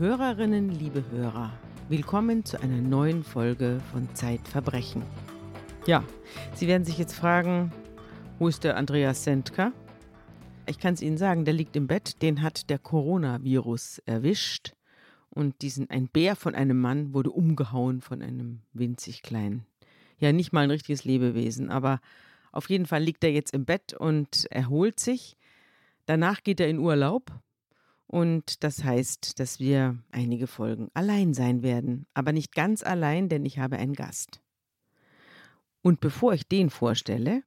Hörerinnen, liebe Hörer, willkommen zu einer neuen Folge von Zeitverbrechen. Ja, Sie werden sich jetzt fragen, wo ist der Andreas Sendka? Ich kann es Ihnen sagen, der liegt im Bett, den hat der Coronavirus erwischt. Und diesen, ein Bär von einem Mann wurde umgehauen von einem winzig kleinen. Ja, nicht mal ein richtiges Lebewesen, aber auf jeden Fall liegt er jetzt im Bett und erholt sich. Danach geht er in Urlaub. Und das heißt, dass wir einige Folgen allein sein werden. Aber nicht ganz allein, denn ich habe einen Gast. Und bevor ich den vorstelle,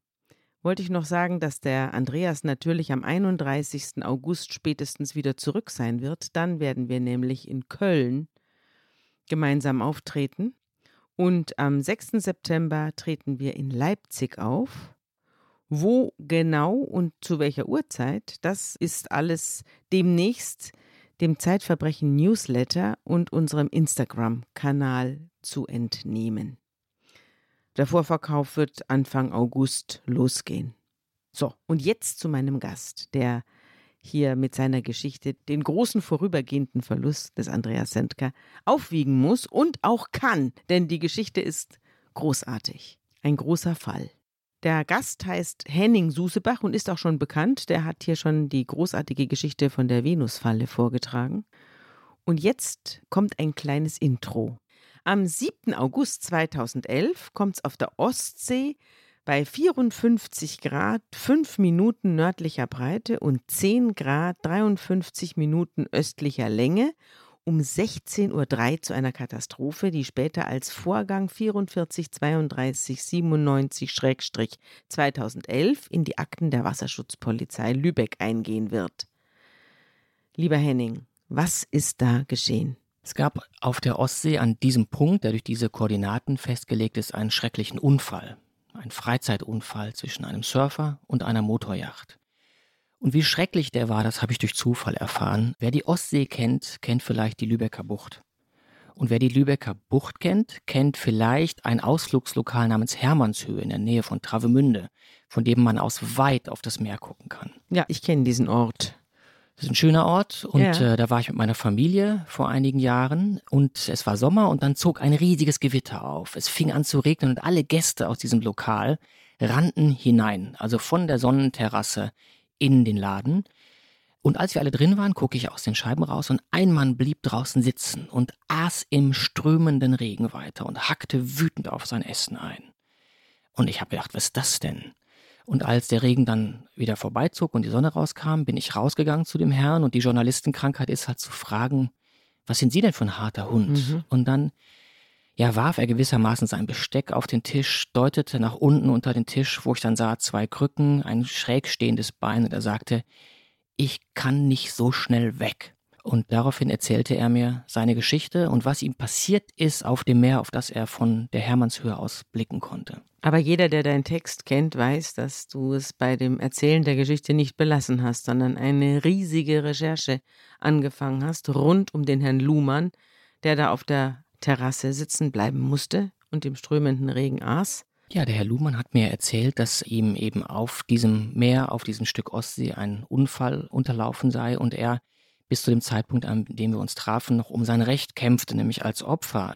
wollte ich noch sagen, dass der Andreas natürlich am 31. August spätestens wieder zurück sein wird. Dann werden wir nämlich in Köln gemeinsam auftreten. Und am 6. September treten wir in Leipzig auf. Wo genau und zu welcher Uhrzeit, das ist alles demnächst dem Zeitverbrechen Newsletter und unserem Instagram-Kanal zu entnehmen. Der Vorverkauf wird Anfang August losgehen. So, und jetzt zu meinem Gast, der hier mit seiner Geschichte den großen vorübergehenden Verlust des Andreas Sendker aufwiegen muss und auch kann, denn die Geschichte ist großartig. Ein großer Fall. Der Gast heißt Henning Susebach und ist auch schon bekannt. Der hat hier schon die großartige Geschichte von der Venusfalle vorgetragen. Und jetzt kommt ein kleines Intro. Am 7. August 2011 kommt es auf der Ostsee bei 54 Grad 5 Minuten nördlicher Breite und 10 Grad 53 Minuten östlicher Länge um 16.03 Uhr zu einer Katastrophe, die später als Vorgang 443297-2011 in die Akten der Wasserschutzpolizei Lübeck eingehen wird. Lieber Henning, was ist da geschehen? Es gab auf der Ostsee an diesem Punkt, der durch diese Koordinaten festgelegt ist, einen schrecklichen Unfall. Ein Freizeitunfall zwischen einem Surfer und einer Motorjacht. Und wie schrecklich der war, das habe ich durch Zufall erfahren. Wer die Ostsee kennt, kennt vielleicht die Lübecker Bucht. Und wer die Lübecker Bucht kennt, kennt vielleicht ein Ausflugslokal namens Hermannshöhe in der Nähe von Travemünde, von dem man aus weit auf das Meer gucken kann. Ja, ich kenne diesen Ort. Das ist ein schöner Ort und ja. äh, da war ich mit meiner Familie vor einigen Jahren und es war Sommer und dann zog ein riesiges Gewitter auf. Es fing an zu regnen und alle Gäste aus diesem Lokal rannten hinein, also von der Sonnenterrasse in den Laden. Und als wir alle drin waren, gucke ich aus den Scheiben raus und ein Mann blieb draußen sitzen und aß im strömenden Regen weiter und hackte wütend auf sein Essen ein. Und ich habe gedacht, was ist das denn? Und als der Regen dann wieder vorbeizog und die Sonne rauskam, bin ich rausgegangen zu dem Herrn und die Journalistenkrankheit ist halt zu fragen, was sind Sie denn für ein harter Hund? Mhm. Und dann, ja, warf er gewissermaßen sein Besteck auf den Tisch, deutete nach unten unter den Tisch, wo ich dann sah zwei Krücken, ein schräg stehendes Bein und er sagte, ich kann nicht so schnell weg. Und daraufhin erzählte er mir seine Geschichte und was ihm passiert ist auf dem Meer, auf das er von der Hermannshöhe aus blicken konnte. Aber jeder, der deinen Text kennt, weiß, dass du es bei dem Erzählen der Geschichte nicht belassen hast, sondern eine riesige Recherche angefangen hast rund um den Herrn Luhmann, der da auf der Terrasse sitzen bleiben musste und im strömenden Regen aß. Ja, der Herr Luhmann hat mir erzählt, dass ihm eben auf diesem Meer, auf diesem Stück Ostsee ein Unfall unterlaufen sei und er bis zu dem Zeitpunkt, an dem wir uns trafen, noch um sein Recht kämpfte, nämlich als Opfer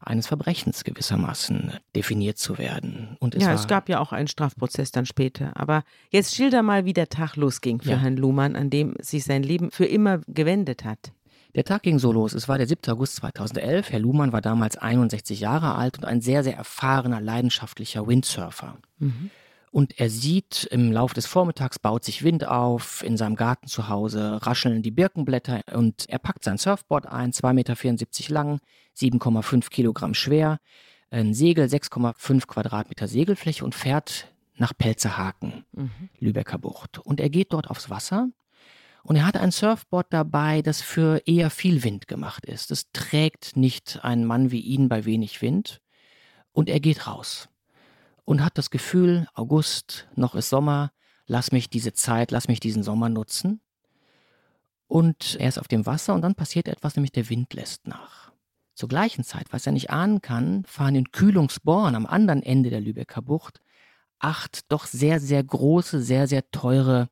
eines Verbrechens gewissermaßen definiert zu werden. Und es ja, es gab ja auch einen Strafprozess dann später. Aber jetzt schilder mal, wie der Tag losging für ja. Herrn Luhmann, an dem sich sein Leben für immer gewendet hat. Der Tag ging so los. Es war der 7. August 2011. Herr Luhmann war damals 61 Jahre alt und ein sehr, sehr erfahrener, leidenschaftlicher Windsurfer. Mhm. Und er sieht, im Laufe des Vormittags baut sich Wind auf, in seinem Garten zu Hause rascheln die Birkenblätter und er packt sein Surfboard ein, 2,74 Meter lang, 7,5 Kilogramm schwer, ein Segel, 6,5 Quadratmeter Segelfläche und fährt nach Pelzerhaken, mhm. Lübecker Bucht. Und er geht dort aufs Wasser und er hat ein Surfboard dabei, das für eher viel Wind gemacht ist. Das trägt nicht einen Mann wie ihn bei wenig Wind. Und er geht raus und hat das Gefühl, August, noch ist Sommer, lass mich diese Zeit, lass mich diesen Sommer nutzen. Und er ist auf dem Wasser und dann passiert etwas, nämlich der Wind lässt nach. Zur gleichen Zeit, was er nicht ahnen kann, fahren in Kühlungsborn am anderen Ende der Lübecker Bucht acht doch sehr, sehr große, sehr, sehr teure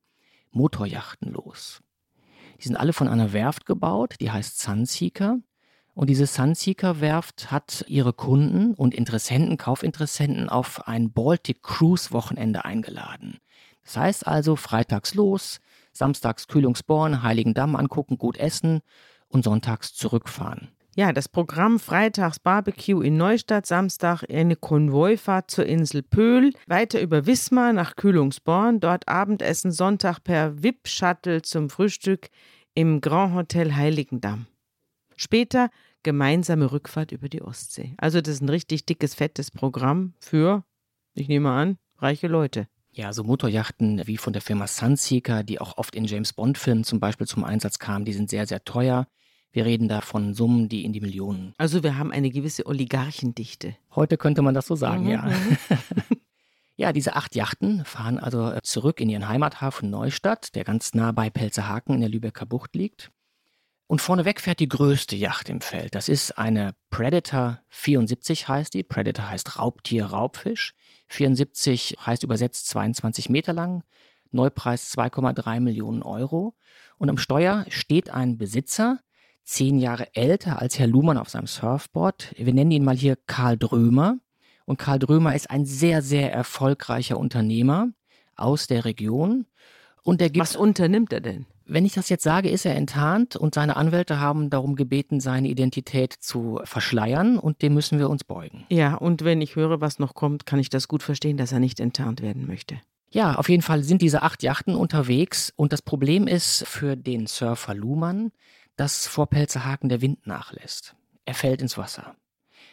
Motorjachten los. Die sind alle von einer Werft gebaut, die heißt Sunseeker. Und diese Sunseeker-Werft hat ihre Kunden und Interessenten, Kaufinteressenten auf ein Baltic Cruise-Wochenende eingeladen. Das heißt also, freitags los, samstags Kühlungsborn, Heiligendamm angucken, gut essen und sonntags zurückfahren. Ja, das Programm Freitags Barbecue in Neustadt, Samstag eine Konvoifahrt zur Insel Pöhl, weiter über Wismar nach Kühlungsborn, dort Abendessen Sonntag per VIP-Shuttle zum Frühstück im Grand Hotel Heiligendamm. Später gemeinsame Rückfahrt über die Ostsee. Also das ist ein richtig dickes, fettes Programm für, ich nehme an, reiche Leute. Ja, so Motorjachten wie von der Firma Sunseeker, die auch oft in James Bond-Filmen zum Beispiel zum Einsatz kamen, die sind sehr, sehr teuer. Wir reden da von Summen, die in die Millionen. Also wir haben eine gewisse Oligarchendichte. Heute könnte man das so sagen, mhm. ja. Mhm. ja, diese acht Yachten fahren also äh, zurück in ihren Heimathafen Neustadt, der ganz nah bei Pelzerhaken in der Lübecker Bucht liegt. Und vorneweg fährt die größte Yacht im Feld. Das ist eine Predator 74 heißt die. Predator heißt Raubtier, Raubfisch. 74 heißt übersetzt 22 Meter lang. Neupreis 2,3 Millionen Euro. Und am Steuer steht ein Besitzer, zehn Jahre älter als Herr Luhmann auf seinem Surfboard. Wir nennen ihn mal hier Karl Drömer. Und Karl Drömer ist ein sehr, sehr erfolgreicher Unternehmer aus der Region. Und er gibt, Was unternimmt er denn? Wenn ich das jetzt sage, ist er enttarnt und seine Anwälte haben darum gebeten, seine Identität zu verschleiern und dem müssen wir uns beugen. Ja, und wenn ich höre, was noch kommt, kann ich das gut verstehen, dass er nicht enttarnt werden möchte. Ja, auf jeden Fall sind diese acht Yachten unterwegs und das Problem ist für den Surfer Luhmann, dass vor Pelzerhaken der Wind nachlässt. Er fällt ins Wasser.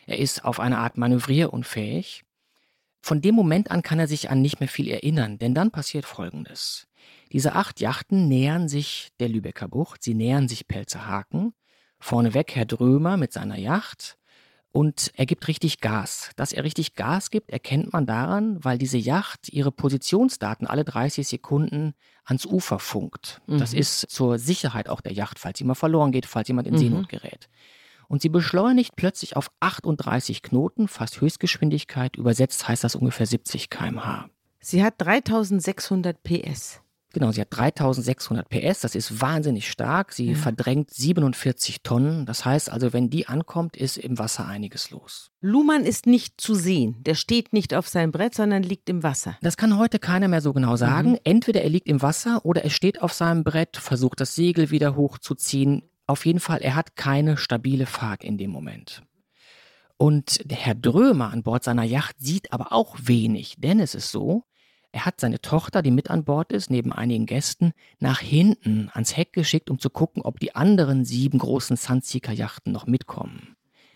Er ist auf eine Art manövrierunfähig. Von dem Moment an kann er sich an nicht mehr viel erinnern, denn dann passiert Folgendes. Diese acht Yachten nähern sich der Lübecker Bucht, sie nähern sich Pelzerhaken. Vorneweg Herr Drömer mit seiner Yacht. Und er gibt richtig Gas. Dass er richtig Gas gibt, erkennt man daran, weil diese Yacht ihre Positionsdaten alle 30 Sekunden ans Ufer funkt. Mhm. Das ist zur Sicherheit auch der Yacht, falls sie mal verloren geht, falls jemand in mhm. Seenot gerät. Und sie beschleunigt plötzlich auf 38 Knoten, fast Höchstgeschwindigkeit. Übersetzt heißt das ungefähr 70 km/h. Sie hat 3600 PS. Genau, sie hat 3600 PS, das ist wahnsinnig stark. Sie ja. verdrängt 47 Tonnen. Das heißt also, wenn die ankommt, ist im Wasser einiges los. Luhmann ist nicht zu sehen. Der steht nicht auf seinem Brett, sondern liegt im Wasser. Das kann heute keiner mehr so genau sagen. Mhm. Entweder er liegt im Wasser oder er steht auf seinem Brett, versucht das Segel wieder hochzuziehen. Auf jeden Fall, er hat keine stabile Fahrt in dem Moment. Und der Herr Drömer an Bord seiner Yacht sieht aber auch wenig, denn es ist so, er hat seine Tochter, die mit an Bord ist, neben einigen Gästen, nach hinten ans Heck geschickt, um zu gucken, ob die anderen sieben großen Sunseeker-Yachten noch mitkommen.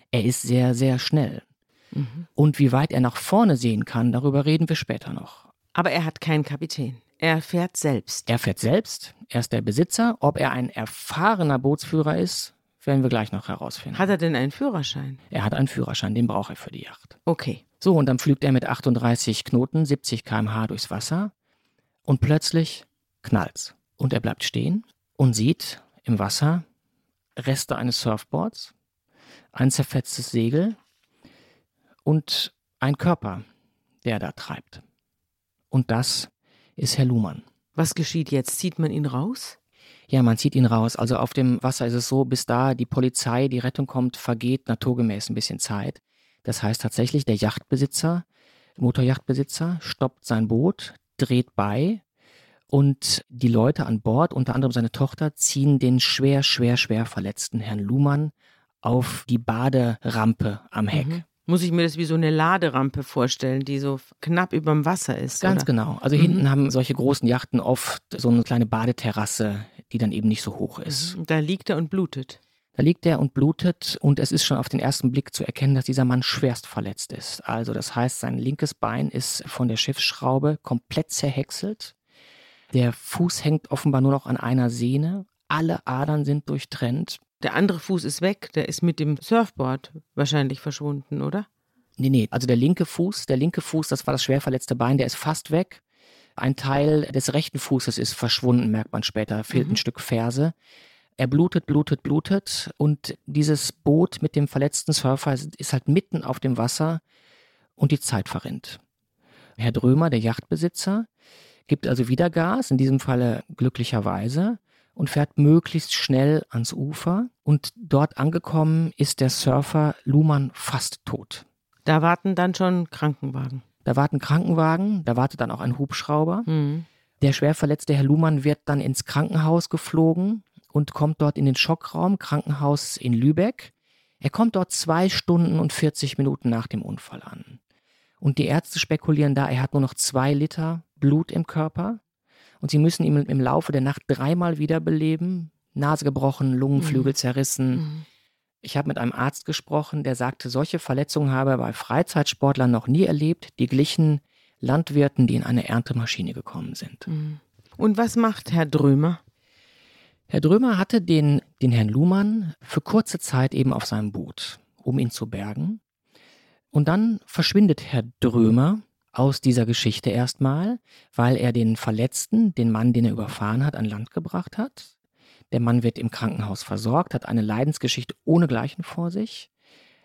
Er ist sehr, sehr schnell. Mhm. Und wie weit er nach vorne sehen kann, darüber reden wir später noch. Aber er hat keinen Kapitän. Er fährt selbst. Er fährt selbst. Er ist der Besitzer. Ob er ein erfahrener Bootsführer ist, werden wir gleich noch herausfinden. Hat er denn einen Führerschein? Er hat einen Führerschein, den braucht er für die Yacht. Okay. So, und dann pflügt er mit 38 Knoten, 70 km/h durchs Wasser und plötzlich knallt's. Und er bleibt stehen und sieht im Wasser Reste eines Surfboards, ein zerfetztes Segel und ein Körper, der da treibt. Und das ist Herr Luhmann. Was geschieht jetzt? Zieht man ihn raus? Ja, man zieht ihn raus. Also auf dem Wasser ist es so, bis da die Polizei, die Rettung kommt, vergeht naturgemäß ein bisschen Zeit. Das heißt tatsächlich, der Yachtbesitzer, Motorjachtbesitzer, stoppt sein Boot, dreht bei und die Leute an Bord, unter anderem seine Tochter, ziehen den schwer, schwer, schwer verletzten Herrn Luhmann auf die Baderampe am Heck. Mhm. Muss ich mir das wie so eine Laderampe vorstellen, die so knapp über dem Wasser ist? Ganz oder? genau. Also mhm. hinten haben solche großen Yachten oft so eine kleine Badeterrasse, die dann eben nicht so hoch ist. Mhm. Da liegt er und blutet. Da liegt er und blutet und es ist schon auf den ersten Blick zu erkennen, dass dieser Mann schwerst verletzt ist. Also das heißt, sein linkes Bein ist von der Schiffsschraube komplett zerhäckselt. Der Fuß hängt offenbar nur noch an einer Sehne. Alle Adern sind durchtrennt. Der andere Fuß ist weg, der ist mit dem Surfboard wahrscheinlich verschwunden, oder? Nee, nee, also der linke Fuß, der linke Fuß, das war das schwer verletzte Bein, der ist fast weg. Ein Teil des rechten Fußes ist verschwunden, merkt man später, fehlt mhm. ein Stück Ferse. Er blutet, blutet, blutet und dieses Boot mit dem verletzten Surfer ist halt mitten auf dem Wasser und die Zeit verrinnt. Herr Drömer, der Yachtbesitzer, gibt also wieder Gas, in diesem Falle glücklicherweise, und fährt möglichst schnell ans Ufer. Und dort angekommen ist der Surfer Luhmann fast tot. Da warten dann schon Krankenwagen. Da warten Krankenwagen, da wartet dann auch ein Hubschrauber. Mhm. Der schwer verletzte Herr Luhmann wird dann ins Krankenhaus geflogen und kommt dort in den Schockraum, Krankenhaus in Lübeck. Er kommt dort zwei Stunden und 40 Minuten nach dem Unfall an. Und die Ärzte spekulieren da, er hat nur noch zwei Liter Blut im Körper. Und sie müssen ihn im Laufe der Nacht dreimal wiederbeleben. Nase gebrochen, Lungenflügel mhm. zerrissen. Mhm. Ich habe mit einem Arzt gesprochen, der sagte, solche Verletzungen habe er bei Freizeitsportlern noch nie erlebt. Die glichen Landwirten, die in eine Erntemaschine gekommen sind. Mhm. Und was macht Herr Drömer? Herr Drömer hatte den, den Herrn Luhmann für kurze Zeit eben auf seinem Boot, um ihn zu bergen. Und dann verschwindet Herr Drömer aus dieser Geschichte erstmal, weil er den Verletzten, den Mann, den er überfahren hat, an Land gebracht hat. Der Mann wird im Krankenhaus versorgt, hat eine Leidensgeschichte ohnegleichen vor sich.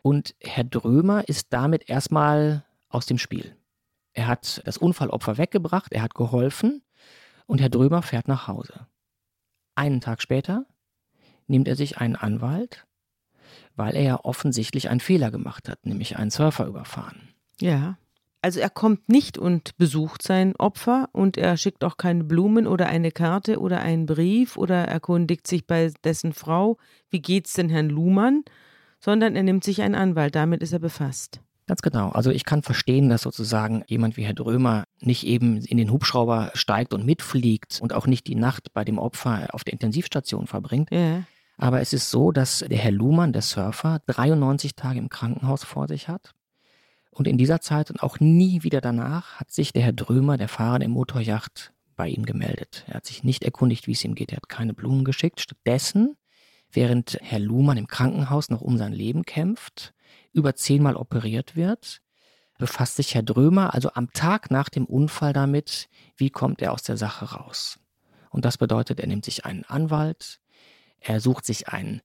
Und Herr Drömer ist damit erstmal aus dem Spiel. Er hat das Unfallopfer weggebracht, er hat geholfen und Herr Drömer fährt nach Hause. Einen Tag später nimmt er sich einen Anwalt, weil er ja offensichtlich einen Fehler gemacht hat, nämlich einen Surfer überfahren. Ja. Also er kommt nicht und besucht sein Opfer und er schickt auch keine Blumen oder eine Karte oder einen Brief oder erkundigt sich bei dessen Frau, wie geht's denn Herrn Luhmann, sondern er nimmt sich einen Anwalt, damit ist er befasst. Ganz genau. Also ich kann verstehen, dass sozusagen jemand wie Herr Drömer nicht eben in den Hubschrauber steigt und mitfliegt und auch nicht die Nacht bei dem Opfer auf der Intensivstation verbringt. Ja. Aber es ist so, dass der Herr Luhmann, der Surfer, 93 Tage im Krankenhaus vor sich hat. Und in dieser Zeit und auch nie wieder danach hat sich der Herr Drömer, der Fahrer der Motorjacht, bei ihm gemeldet. Er hat sich nicht erkundigt, wie es ihm geht. Er hat keine Blumen geschickt. Stattdessen, während Herr Luhmann im Krankenhaus noch um sein Leben kämpft, über zehnmal operiert wird, befasst sich Herr Drömer also am Tag nach dem Unfall damit, wie kommt er aus der Sache raus. Und das bedeutet, er nimmt sich einen Anwalt, er sucht sich einen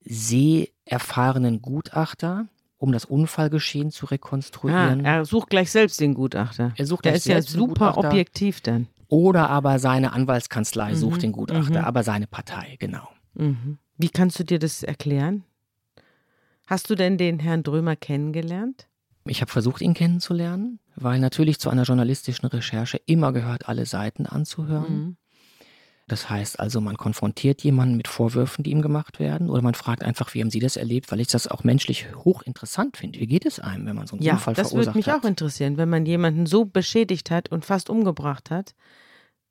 sehr erfahrenen Gutachter, um das Unfallgeschehen zu rekonstruieren. Ah, er sucht gleich selbst den Gutachter. Er sucht Der ist ja super objektiv dann. Oder aber seine Anwaltskanzlei mhm. sucht den Gutachter, mhm. aber seine Partei, genau. Mhm. Wie kannst du dir das erklären? Hast du denn den Herrn Drömer kennengelernt? Ich habe versucht, ihn kennenzulernen, weil natürlich zu einer journalistischen Recherche immer gehört, alle Seiten anzuhören. Das heißt also, man konfrontiert jemanden mit Vorwürfen, die ihm gemacht werden, oder man fragt einfach, wie haben Sie das erlebt, weil ich das auch menschlich hochinteressant finde. Wie geht es einem, wenn man so einen ja, Unfall verursacht hat? Das würde mich hat? auch interessieren, wenn man jemanden so beschädigt hat und fast umgebracht hat.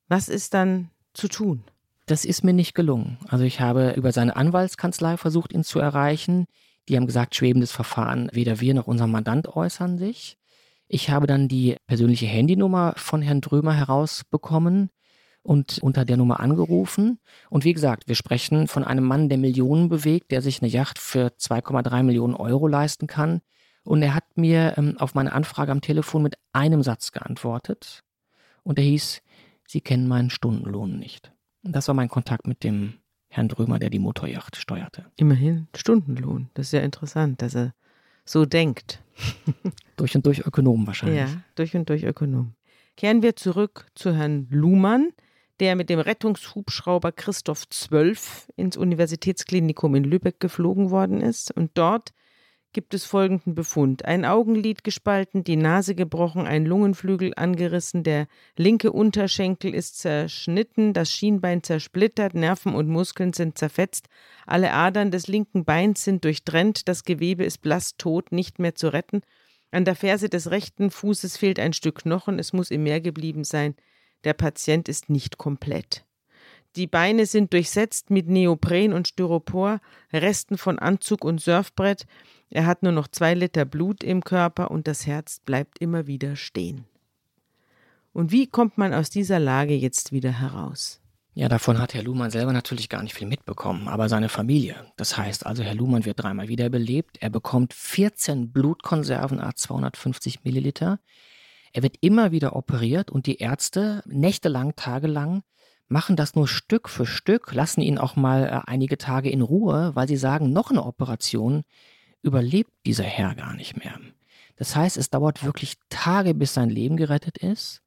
Was ist dann zu tun? Das ist mir nicht gelungen. Also ich habe über seine Anwaltskanzlei versucht, ihn zu erreichen. Die haben gesagt, schwebendes Verfahren, weder wir noch unser Mandant äußern sich. Ich habe dann die persönliche Handynummer von Herrn Drömer herausbekommen und unter der Nummer angerufen. Und wie gesagt, wir sprechen von einem Mann, der Millionen bewegt, der sich eine Yacht für 2,3 Millionen Euro leisten kann. Und er hat mir ähm, auf meine Anfrage am Telefon mit einem Satz geantwortet. Und er hieß, Sie kennen meinen Stundenlohn nicht. Und das war mein Kontakt mit dem Herrn Drömer, der die Motorjacht steuerte. Immerhin Stundenlohn. Das ist ja interessant, dass er so denkt. durch und durch Ökonom wahrscheinlich. Ja, durch und durch Ökonom. Kehren wir zurück zu Herrn Luhmann, der mit dem Rettungshubschrauber Christoph 12 ins Universitätsklinikum in Lübeck geflogen worden ist und dort gibt es folgenden Befund. Ein Augenlid gespalten, die Nase gebrochen, ein Lungenflügel angerissen, der linke Unterschenkel ist zerschnitten, das Schienbein zersplittert, Nerven und Muskeln sind zerfetzt, alle Adern des linken Beins sind durchtrennt, das Gewebe ist blass tot, nicht mehr zu retten. An der Ferse des rechten Fußes fehlt ein Stück Knochen, es muss im Meer geblieben sein. Der Patient ist nicht komplett. Die Beine sind durchsetzt mit Neopren und Styropor, Resten von Anzug und Surfbrett. Er hat nur noch zwei Liter Blut im Körper und das Herz bleibt immer wieder stehen. Und wie kommt man aus dieser Lage jetzt wieder heraus? Ja, davon hat Herr Luhmann selber natürlich gar nicht viel mitbekommen, aber seine Familie. Das heißt also, Herr Luhmann wird dreimal wiederbelebt. Er bekommt 14 Blutkonserven a 250 Milliliter. Er wird immer wieder operiert und die Ärzte nächtelang, tagelang machen das nur Stück für Stück, lassen ihn auch mal äh, einige Tage in Ruhe, weil sie sagen, noch eine Operation überlebt dieser Herr gar nicht mehr. Das heißt, es dauert wirklich Tage, bis sein Leben gerettet ist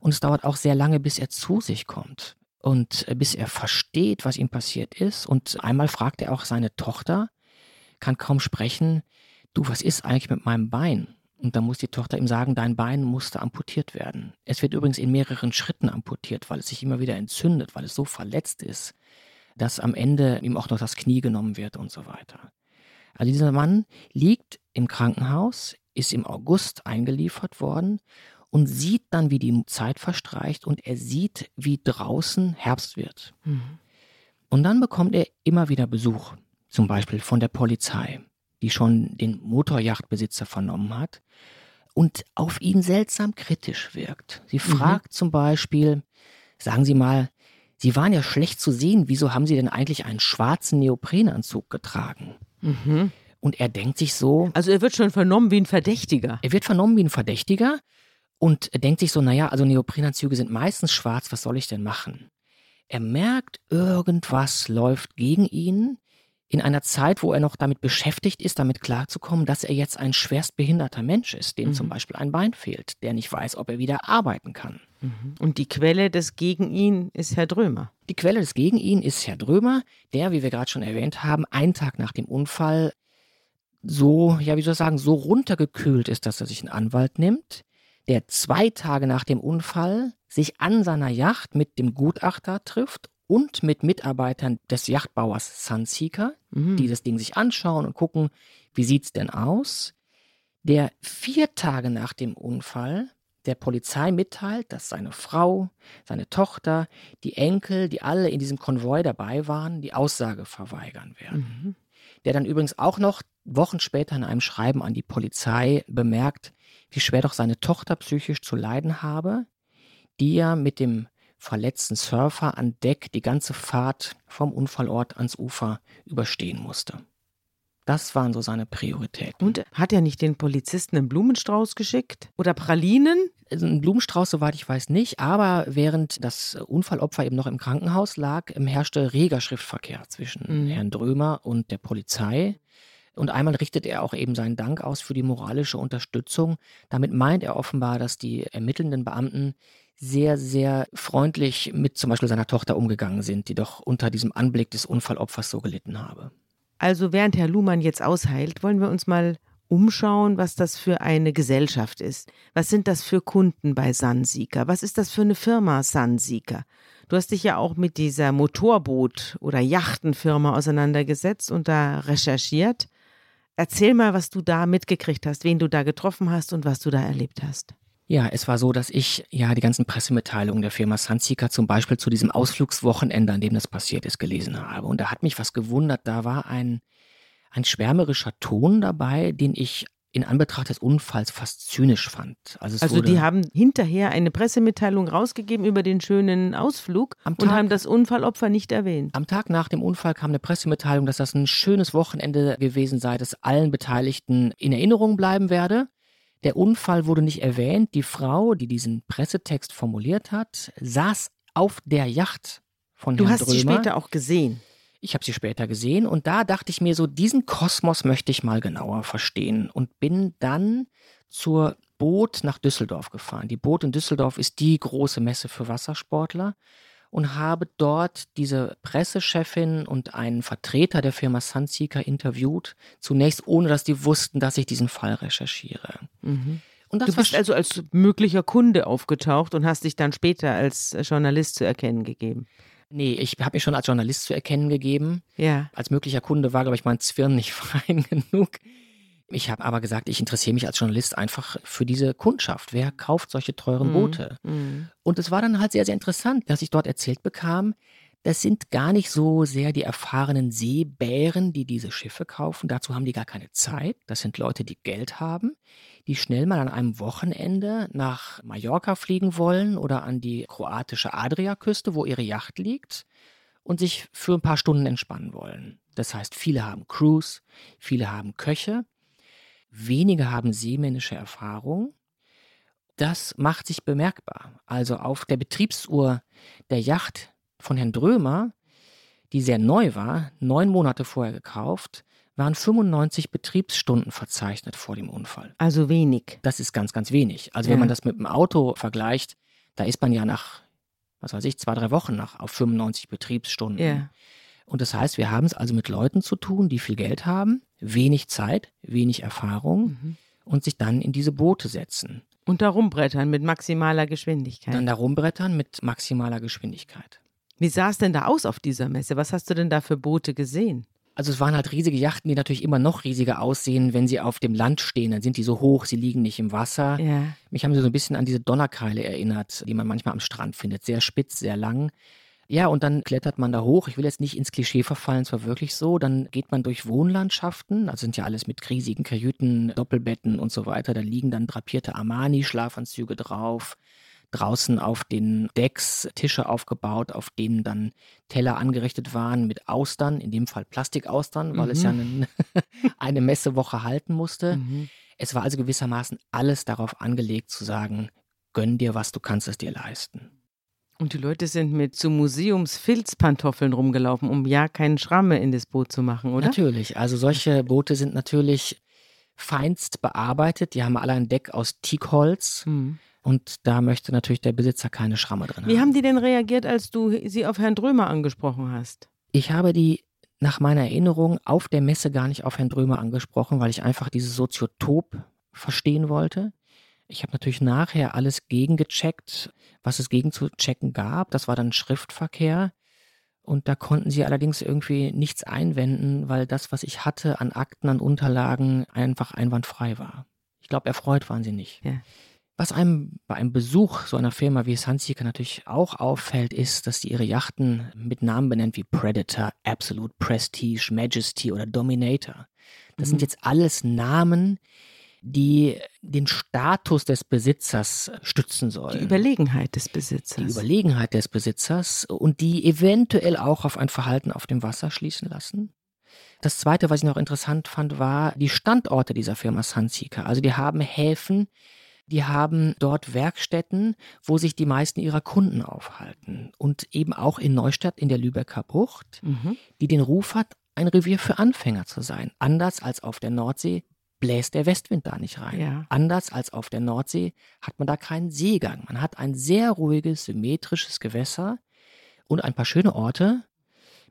und es dauert auch sehr lange, bis er zu sich kommt. und äh, bis er versteht, was ihm passiert ist. Und einmal fragt er auch seine Tochter, kann kaum sprechen, du, was ist eigentlich mit meinem Bein? Und dann muss die Tochter ihm sagen, dein Bein musste amputiert werden. Es wird übrigens in mehreren Schritten amputiert, weil es sich immer wieder entzündet, weil es so verletzt ist, dass am Ende ihm auch noch das Knie genommen wird und so weiter. Also dieser Mann liegt im Krankenhaus, ist im August eingeliefert worden und sieht dann, wie die Zeit verstreicht und er sieht, wie draußen Herbst wird. Mhm. Und dann bekommt er immer wieder Besuch, zum Beispiel von der Polizei, die schon den Motorjachtbesitzer vernommen hat und auf ihn seltsam kritisch wirkt. Sie mhm. fragt zum Beispiel, sagen Sie mal, Sie waren ja schlecht zu sehen, wieso haben Sie denn eigentlich einen schwarzen Neoprenanzug getragen? Mhm. Und er denkt sich so. Also er wird schon vernommen wie ein Verdächtiger. Er wird vernommen wie ein Verdächtiger und denkt sich so, naja, also Neoprenanzüge sind meistens schwarz, was soll ich denn machen? Er merkt, irgendwas läuft gegen ihn in einer Zeit, wo er noch damit beschäftigt ist, damit klarzukommen, dass er jetzt ein schwerstbehinderter Mensch ist, dem mhm. zum Beispiel ein Bein fehlt, der nicht weiß, ob er wieder arbeiten kann. Mhm. Und die Quelle des gegen ihn ist Herr Drömer. Die Quelle des gegen ihn ist Herr Drömer, der, wie wir gerade schon erwähnt haben, einen Tag nach dem Unfall so, ja, wie soll ich sagen, so runtergekühlt ist, dass er sich einen Anwalt nimmt, der zwei Tage nach dem Unfall sich an seiner Yacht mit dem Gutachter trifft und mit Mitarbeitern des Yachtbauers Sunseeker, mhm. die das Ding sich anschauen und gucken, wie sieht's denn aus, der vier Tage nach dem Unfall der Polizei mitteilt, dass seine Frau, seine Tochter, die Enkel, die alle in diesem Konvoi dabei waren, die Aussage verweigern werden. Mhm. Der dann übrigens auch noch Wochen später in einem Schreiben an die Polizei bemerkt, wie schwer doch seine Tochter psychisch zu leiden habe, die ja mit dem verletzten Surfer an Deck die ganze Fahrt vom Unfallort ans Ufer überstehen musste. Das waren so seine Prioritäten. Und hat er nicht den Polizisten einen Blumenstrauß geschickt? Oder Pralinen? Also ein Blumenstrauß, soweit ich weiß, nicht. Aber während das Unfallopfer eben noch im Krankenhaus lag, herrschte reger Schriftverkehr zwischen mhm. Herrn Drömer und der Polizei. Und einmal richtet er auch eben seinen Dank aus für die moralische Unterstützung. Damit meint er offenbar, dass die ermittelnden Beamten sehr, sehr freundlich mit zum Beispiel seiner Tochter umgegangen sind, die doch unter diesem Anblick des Unfallopfers so gelitten habe. Also während Herr Luhmann jetzt ausheilt, wollen wir uns mal umschauen, was das für eine Gesellschaft ist. Was sind das für Kunden bei Sunseeker? Was ist das für eine Firma Sunseeker? Du hast dich ja auch mit dieser Motorboot- oder Yachtenfirma auseinandergesetzt und da recherchiert. Erzähl mal, was du da mitgekriegt hast, wen du da getroffen hast und was du da erlebt hast. Ja, es war so, dass ich ja die ganzen Pressemitteilungen der Firma Sunseeker zum Beispiel zu diesem Ausflugswochenende, an dem das passiert ist, gelesen habe. Und da hat mich was gewundert. Da war ein, ein schwärmerischer Ton dabei, den ich in Anbetracht des Unfalls fast zynisch fand. Also, also die haben hinterher eine Pressemitteilung rausgegeben über den schönen Ausflug Tag, und haben das Unfallopfer nicht erwähnt. Am Tag nach dem Unfall kam eine Pressemitteilung, dass das ein schönes Wochenende gewesen sei, das allen Beteiligten in Erinnerung bleiben werde. Der Unfall wurde nicht erwähnt. Die Frau, die diesen Pressetext formuliert hat, saß auf der Yacht von du Herrn Drömer. Du hast sie später auch gesehen. Ich habe sie später gesehen und da dachte ich mir so, diesen Kosmos möchte ich mal genauer verstehen und bin dann zur Boot nach Düsseldorf gefahren. Die Boot in Düsseldorf ist die große Messe für Wassersportler und habe dort diese Pressechefin und einen Vertreter der Firma Sunseeker interviewt. Zunächst ohne, dass die wussten, dass ich diesen Fall recherchiere. Mhm. du bist also als möglicher Kunde aufgetaucht und hast dich dann später als Journalist zu erkennen gegeben. Nee, ich habe mich schon als Journalist zu erkennen gegeben. Ja. Als möglicher Kunde war, glaube ich, mein Zwirn nicht fein genug. Ich habe aber gesagt, ich interessiere mich als Journalist einfach für diese Kundschaft. Wer kauft solche teuren mhm. Boote? Mhm. Und es war dann halt sehr, sehr interessant, dass ich dort erzählt bekam, das sind gar nicht so sehr die erfahrenen Seebären, die diese Schiffe kaufen. Dazu haben die gar keine Zeit. Das sind Leute, die Geld haben, die schnell mal an einem Wochenende nach Mallorca fliegen wollen oder an die kroatische Adriaküste, wo ihre Yacht liegt und sich für ein paar Stunden entspannen wollen. Das heißt, viele haben Crews, viele haben Köche wenige haben seemännische Erfahrung. Das macht sich bemerkbar. Also auf der Betriebsuhr der Yacht von Herrn Drömer, die sehr neu war, neun Monate vorher gekauft, waren 95 Betriebsstunden verzeichnet vor dem Unfall. Also wenig. Das ist ganz, ganz wenig. Also ja. wenn man das mit dem Auto vergleicht, da ist man ja nach was weiß ich, zwei, drei Wochen nach auf 95 Betriebsstunden. Ja. Und das heißt, wir haben es also mit Leuten zu tun, die viel Geld haben, wenig Zeit, wenig Erfahrung Mhm. und sich dann in diese Boote setzen. Und da rumbrettern mit maximaler Geschwindigkeit. Dann da rumbrettern mit maximaler Geschwindigkeit. Wie sah es denn da aus auf dieser Messe? Was hast du denn da für Boote gesehen? Also es waren halt riesige Yachten, die natürlich immer noch riesiger aussehen, wenn sie auf dem Land stehen. Dann sind die so hoch, sie liegen nicht im Wasser. Ja. Mich haben sie so ein bisschen an diese Donnerkeile erinnert, die man manchmal am Strand findet. Sehr spitz, sehr lang. Ja, und dann klettert man da hoch. Ich will jetzt nicht ins Klischee verfallen, es war wirklich so. Dann geht man durch Wohnlandschaften, also sind ja alles mit riesigen Kajüten, Doppelbetten und so weiter. Da liegen dann drapierte Armani-Schlafanzüge drauf. Draußen auf den Decks Tische aufgebaut, auf denen dann Teller angerichtet waren mit Austern, in dem Fall Plastikaustern, weil es ja einen, eine Messewoche halten musste. Mhm. Es war also gewissermaßen alles darauf angelegt zu sagen, gönn dir was, du kannst es dir leisten. Und die Leute sind mit zu Museumsfilzpantoffeln rumgelaufen, um ja keinen Schramme in das Boot zu machen, oder? Natürlich, also solche Boote sind natürlich feinst bearbeitet, die haben alle ein Deck aus Teakholz Mhm. und da möchte natürlich der Besitzer keine Schramme drin Wie haben. haben die denn reagiert, als du sie auf Herrn Drömer angesprochen hast? Ich habe die nach meiner Erinnerung auf der Messe gar nicht auf Herrn Drömer angesprochen, weil ich einfach dieses Soziotop verstehen wollte. Ich habe natürlich nachher alles gegengecheckt, was es gegenzuchecken gab. Das war dann Schriftverkehr. Und da konnten sie allerdings irgendwie nichts einwenden, weil das, was ich hatte an Akten, an Unterlagen, einfach einwandfrei war. Ich glaube, erfreut waren sie nicht. Ja. Was einem bei einem Besuch so einer Firma wie Sunseeker natürlich auch auffällt, ist, dass die ihre Yachten mit Namen benennt wie Predator, Absolute, Prestige, Majesty oder Dominator. Das Mhm. sind jetzt alles Namen, die den Status des Besitzers stützen sollen. Die Überlegenheit des Besitzers. Die Überlegenheit des Besitzers und die eventuell auch auf ein Verhalten auf dem Wasser schließen lassen. Das zweite, was ich noch interessant fand, war die Standorte dieser Firma Sunseeker. Also die haben Häfen, die haben dort Werkstätten, wo sich die meisten ihrer Kunden aufhalten. Und eben auch in Neustadt in der Lübecker Bucht, Mhm. die den Ruf hat, ein Revier für Anfänger zu sein. Anders als auf der Nordsee bläst der Westwind da nicht rein. Ja. Anders als auf der Nordsee hat man da keinen Seegang. Man hat ein sehr ruhiges, symmetrisches Gewässer und ein paar schöne Orte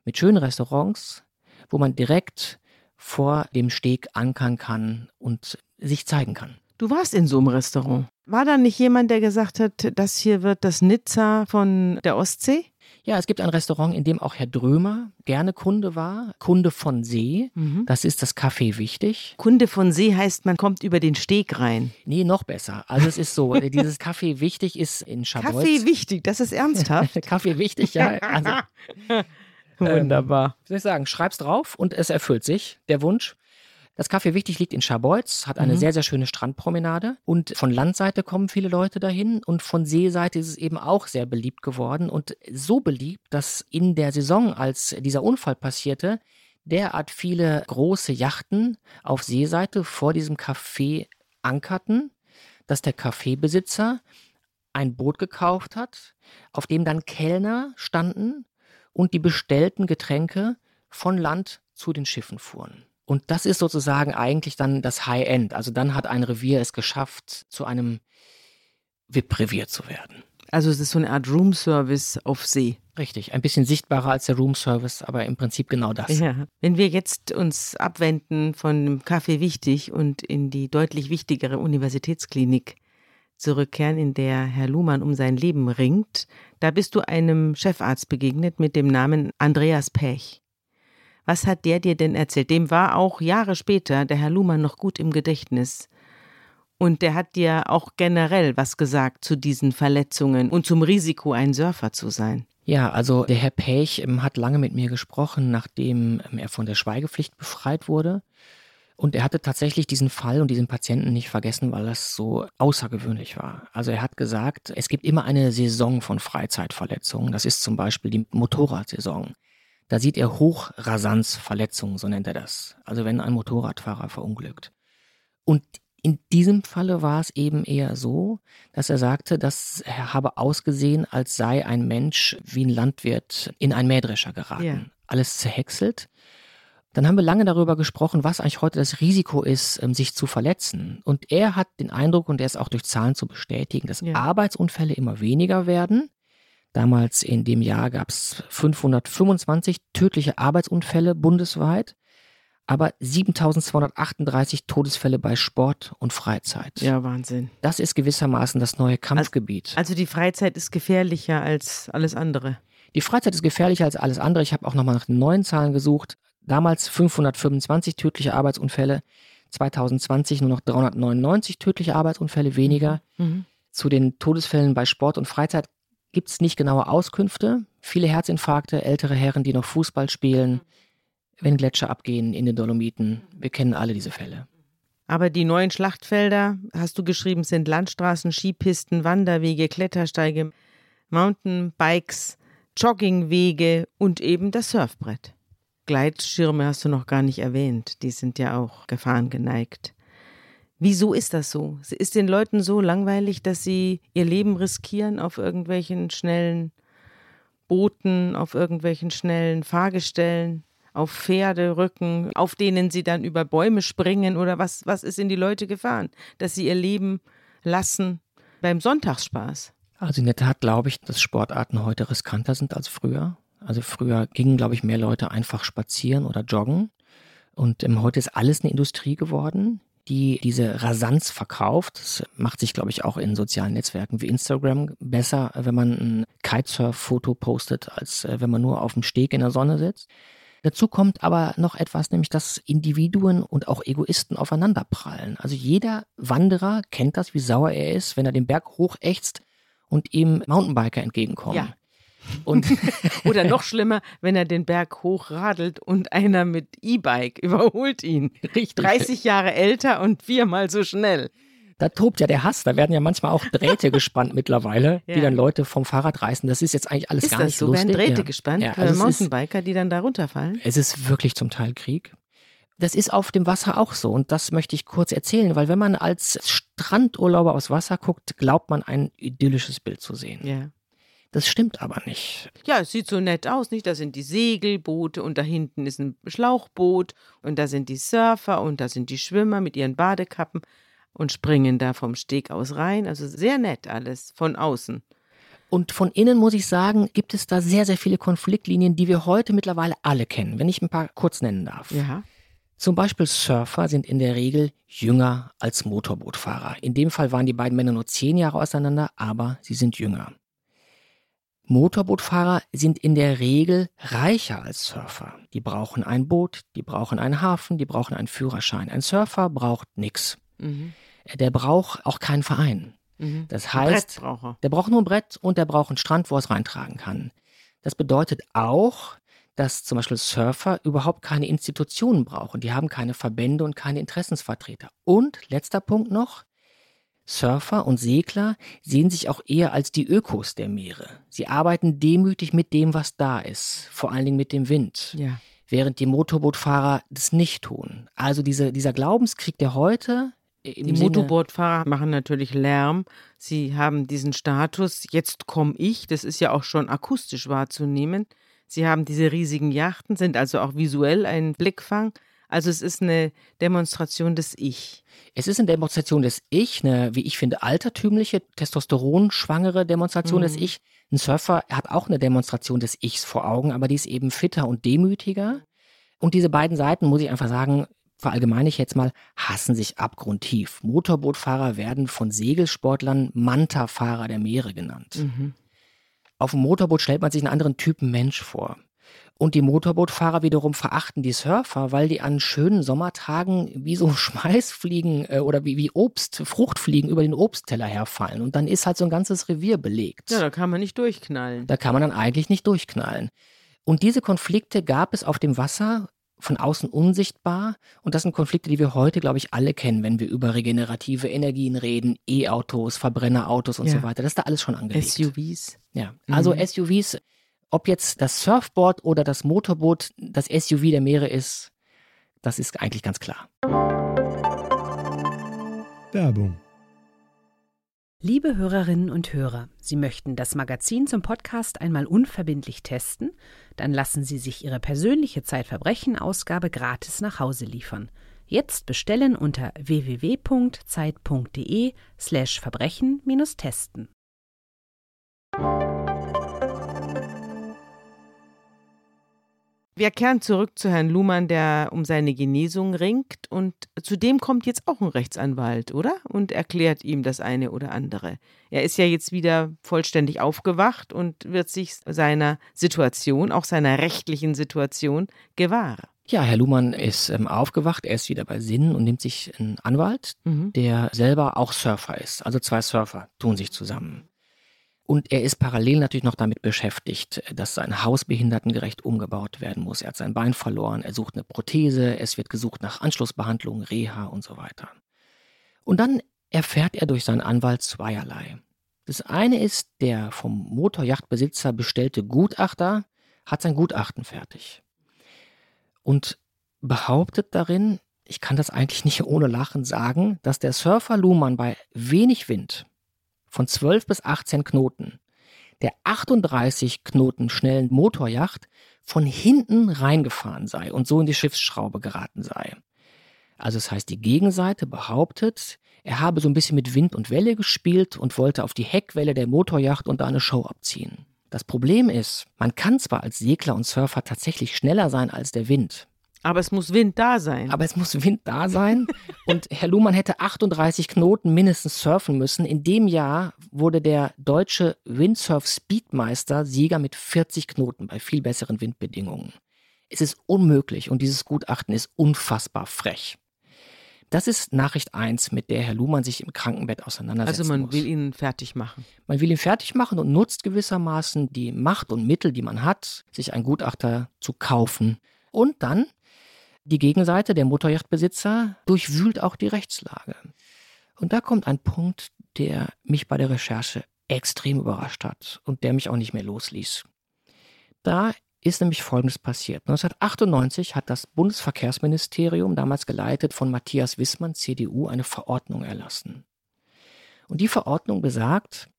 mit schönen Restaurants, wo man direkt vor dem Steg ankern kann und sich zeigen kann. Du warst in so einem Restaurant. War da nicht jemand, der gesagt hat, das hier wird das Nizza von der Ostsee? Ja, es gibt ein Restaurant, in dem auch Herr Drömer gerne Kunde war, Kunde von See. Mhm. Das ist das Café Wichtig. Kunde von See heißt, man kommt über den Steg rein. Nee, noch besser. Also es ist so, äh, dieses Café Wichtig ist in Scharbeutz. Kaffee wichtig, das ist ernsthaft. Kaffee Wichtig, ja. Also, Wunderbar. wie soll ich sagen, schreib's drauf und es erfüllt sich, der Wunsch. Das Café Wichtig liegt in Scharbeutz, hat eine Mhm. sehr, sehr schöne Strandpromenade und von Landseite kommen viele Leute dahin und von Seeseite ist es eben auch sehr beliebt geworden und so beliebt, dass in der Saison, als dieser Unfall passierte, derart viele große Yachten auf Seeseite vor diesem Café ankerten, dass der Kaffeebesitzer ein Boot gekauft hat, auf dem dann Kellner standen und die bestellten Getränke von Land zu den Schiffen fuhren. Und das ist sozusagen eigentlich dann das High-End. Also dann hat ein Revier es geschafft, zu einem VIP-Revier zu werden. Also es ist so eine Art Roomservice auf See. Richtig, ein bisschen sichtbarer als der Roomservice, aber im Prinzip genau das. Ja. Wenn wir jetzt uns abwenden von dem Kaffee wichtig und in die deutlich wichtigere Universitätsklinik zurückkehren, in der Herr Luhmann um sein Leben ringt, da bist du einem Chefarzt begegnet mit dem Namen Andreas Pech. Was hat der dir denn erzählt? Dem war auch Jahre später der Herr Luhmann noch gut im Gedächtnis. Und der hat dir auch generell was gesagt zu diesen Verletzungen und zum Risiko, ein Surfer zu sein. Ja, also der Herr Pech ähm, hat lange mit mir gesprochen, nachdem ähm, er von der Schweigepflicht befreit wurde. Und er hatte tatsächlich diesen Fall und diesen Patienten nicht vergessen, weil das so außergewöhnlich war. Also er hat gesagt, es gibt immer eine Saison von Freizeitverletzungen. Das ist zum Beispiel die Motorradsaison. Da sieht er Hochrasanzverletzungen, so nennt er das. Also wenn ein Motorradfahrer verunglückt. Und in diesem Falle war es eben eher so, dass er sagte, dass er habe ausgesehen, als sei ein Mensch wie ein Landwirt in einen Mähdrescher geraten. Ja. Alles zerhäckselt. Dann haben wir lange darüber gesprochen, was eigentlich heute das Risiko ist, ähm, sich zu verletzen. Und er hat den Eindruck, und er ist auch durch Zahlen zu bestätigen, dass Ja. Arbeitsunfälle immer weniger werden, Damals in dem Jahr gab es 525 tödliche Arbeitsunfälle bundesweit, aber 7238 Todesfälle bei Sport und Freizeit. Ja, Wahnsinn. Das ist gewissermaßen das neue Kampfgebiet. Also, die Freizeit ist gefährlicher als alles andere. Die Freizeit ist gefährlicher als alles andere. Ich habe auch nochmal nach den neuen Zahlen gesucht. Damals 525 tödliche Arbeitsunfälle, 2020 nur noch 399 tödliche Arbeitsunfälle weniger. Mhm. mhm. Zu den Todesfällen bei Sport und Freizeit gibt es nicht genaue Auskünfte. Viele Herzinfarkte, ältere Herren, die noch Fußball spielen, wenn Gletscher abgehen in den Dolomiten. Wir kennen alle diese Fälle. Aber die neuen Schlachtfelder, hast du geschrieben, sind Landstraßen, Skipisten, Wanderwege, Klettersteige, Mountainbikes, Joggingwege und eben das Surfbrett. Gleitschirme hast du noch gar nicht erwähnt, die sind ja auch gefahrengeneigt. Wieso ist das so? Ist den Leuten so langweilig, dass sie ihr Leben riskieren auf irgendwelchen schnellen Booten, auf irgendwelchen schnellen Fahrgestellen, auf Pferderücken, auf denen sie dann über Bäume springen oder was, was ist in die Leute gefahren, dass sie ihr Leben lassen beim Sonntagsspaß? Also in der Tat glaube ich, dass Sportarten heute riskanter sind als früher. Also früher gingen, glaube ich, mehr Leute einfach spazieren oder joggen. Und ähm, heute ist alles eine Industrie geworden, die diese Rasanz verkauft. Das macht sich, glaube ich, auch in sozialen Netzwerken wie Instagram besser, wenn man ein Kitesurf-Foto postet, als äh, wenn man nur auf dem Steg in der Sonne sitzt. Dazu kommt aber noch etwas, nämlich dass Individuen und auch Egoisten aufeinanderprallen. Also jeder Wanderer kennt das, wie sauer er ist, wenn er den Berg hochächzt und ihm Mountainbiker entgegenkommen. Ja. Und Oder noch schlimmer, wenn er den Berg hochradelt und einer mit E-Bike überholt ihn. Richtig. 30 Jahre älter und viermal so schnell. Da tobt ja der Hass. Da werden ja manchmal auch Drähte gespannt mittlerweile, ja. die dann Leute vom Fahrrad reißen. Das ist jetzt eigentlich alles ist gar nicht so? lustig. Werden Drähte ja. gespannt ja, also Mountainbiker, die dann da runterfallen? Es ist wirklich zum Teil Krieg. Das ist auf dem Wasser auch so und das möchte ich kurz erzählen, weil wenn man als Strandurlauber aufs Wasser guckt, glaubt man ein idyllisches Bild zu sehen. Ja. Das stimmt aber nicht. Ja, es sieht so nett aus, nicht? Da sind die Segelboote und da hinten ist ein Schlauchboot und da sind die Surfer und da sind die Schwimmer mit ihren Badekappen und springen da vom Steg aus rein. Also sehr nett alles von außen. Und von innen muss ich sagen, gibt es da sehr, sehr viele Konfliktlinien, die wir heute mittlerweile alle kennen, wenn ich ein paar kurz nennen darf. Ja. Zum Beispiel Surfer sind in der Regel jünger als Motorbootfahrer. In dem Fall waren die beiden Männer nur zehn Jahre auseinander, aber sie sind jünger. Motorbootfahrer sind in der Regel reicher als Surfer. Die brauchen ein Boot, die brauchen einen Hafen, die brauchen einen Führerschein. Ein Surfer braucht nichts. Mhm. Der braucht auch keinen Verein. Mhm. Das heißt, der braucht nur ein Brett und der braucht einen Strand, wo er es reintragen kann. Das bedeutet auch, dass zum Beispiel Surfer überhaupt keine Institutionen brauchen. Die haben keine Verbände und keine Interessensvertreter. Und letzter Punkt noch, Surfer und Segler sehen sich auch eher als die Ökos der Meere. Sie arbeiten demütig mit dem, was da ist, vor allen Dingen mit dem Wind. Ja. Während die Motorbootfahrer das nicht tun. Also diese, dieser Glaubenskrieg, der heute die Motorbootfahrer machen natürlich Lärm. Sie haben diesen Status, jetzt komme ich, das ist ja auch schon akustisch wahrzunehmen. Sie haben diese riesigen Yachten, sind also auch visuell ein Blickfang. Also es ist eine Demonstration des Ich. Es ist eine Demonstration des Ich, eine, wie ich finde, altertümliche, testosteronschwangere Demonstration mhm. des Ich. Ein Surfer hat auch eine Demonstration des Ichs vor Augen, aber die ist eben fitter und demütiger. Und diese beiden Seiten, muss ich einfach sagen, verallgemeine ich jetzt mal, hassen sich abgrundtief. Motorbootfahrer werden von Segelsportlern Manta-Fahrer der Meere genannt. Mhm. Auf dem Motorboot stellt man sich einen anderen Typen Mensch vor. Und die Motorbootfahrer wiederum verachten die Surfer, weil die an schönen Sommertagen wie so Schmeißfliegen äh, oder wie, wie Obst, Fruchtfliegen über den Obstteller herfallen. Und dann ist halt so ein ganzes Revier belegt. Ja, da kann man nicht durchknallen. Da kann man dann eigentlich nicht durchknallen. Und diese Konflikte gab es auf dem Wasser von außen unsichtbar. Und das sind Konflikte, die wir heute, glaube ich, alle kennen, wenn wir über regenerative Energien reden, E-Autos, Verbrennerautos und ja. so weiter. Das ist da alles schon angelegt. SUVs. Ja, also mhm. SUVs ob jetzt das Surfboard oder das Motorboot das SUV der Meere ist, das ist eigentlich ganz klar. Werbung. Liebe Hörerinnen und Hörer, Sie möchten das Magazin zum Podcast einmal unverbindlich testen? Dann lassen Sie sich Ihre persönliche Zeitverbrechen-Ausgabe gratis nach Hause liefern. Jetzt bestellen unter www.zeit.de Wir kehren zurück zu Herrn Luhmann, der um seine Genesung ringt. Und zu dem kommt jetzt auch ein Rechtsanwalt, oder? Und erklärt ihm das eine oder andere. Er ist ja jetzt wieder vollständig aufgewacht und wird sich seiner Situation, auch seiner rechtlichen Situation, gewahr. Ja, Herr Luhmann ist ähm, aufgewacht, er ist wieder bei Sinnen und nimmt sich einen Anwalt, mhm. der selber auch Surfer ist. Also zwei Surfer tun sich zusammen. Und er ist parallel natürlich noch damit beschäftigt, dass sein Haus behindertengerecht umgebaut werden muss. Er hat sein Bein verloren, er sucht eine Prothese, es wird gesucht nach Anschlussbehandlung, Reha und so weiter. Und dann erfährt er durch seinen Anwalt zweierlei. Das eine ist, der vom Motorjachtbesitzer bestellte Gutachter hat sein Gutachten fertig und behauptet darin, ich kann das eigentlich nicht ohne Lachen sagen, dass der Surfer Luhmann bei wenig Wind von 12 bis 18 Knoten der 38 Knoten schnellen Motorjacht von hinten reingefahren sei und so in die Schiffsschraube geraten sei. Also das heißt, die Gegenseite behauptet, er habe so ein bisschen mit Wind und Welle gespielt und wollte auf die Heckwelle der Motorjacht und da eine Show abziehen. Das Problem ist, man kann zwar als Segler und Surfer tatsächlich schneller sein als der Wind. Aber es muss Wind da sein. Aber es muss Wind da sein. und Herr Luhmann hätte 38 Knoten mindestens surfen müssen. In dem Jahr wurde der deutsche Windsurf-Speedmeister Sieger mit 40 Knoten bei viel besseren Windbedingungen. Es ist unmöglich und dieses Gutachten ist unfassbar frech. Das ist Nachricht 1, mit der Herr Luhmann sich im Krankenbett auseinandersetzt. Also man muss. will ihn fertig machen. Man will ihn fertig machen und nutzt gewissermaßen die Macht und Mittel, die man hat, sich einen Gutachter zu kaufen. Und dann die Gegenseite, der Motorjachtbesitzer, durchwühlt auch die Rechtslage. Und da kommt ein Punkt, der mich bei der Recherche extrem überrascht hat und der mich auch nicht mehr losließ. Da ist nämlich Folgendes passiert. 1998 hat das Bundesverkehrsministerium, damals geleitet von Matthias Wissmann, CDU, eine Verordnung erlassen. Und die Verordnung besagt,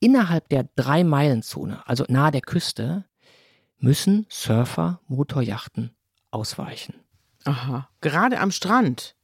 innerhalb der Drei-Meilen-Zone, also nahe der Küste, müssen Surfer Motorjachten ausweichen. Aha, gerade am Strand.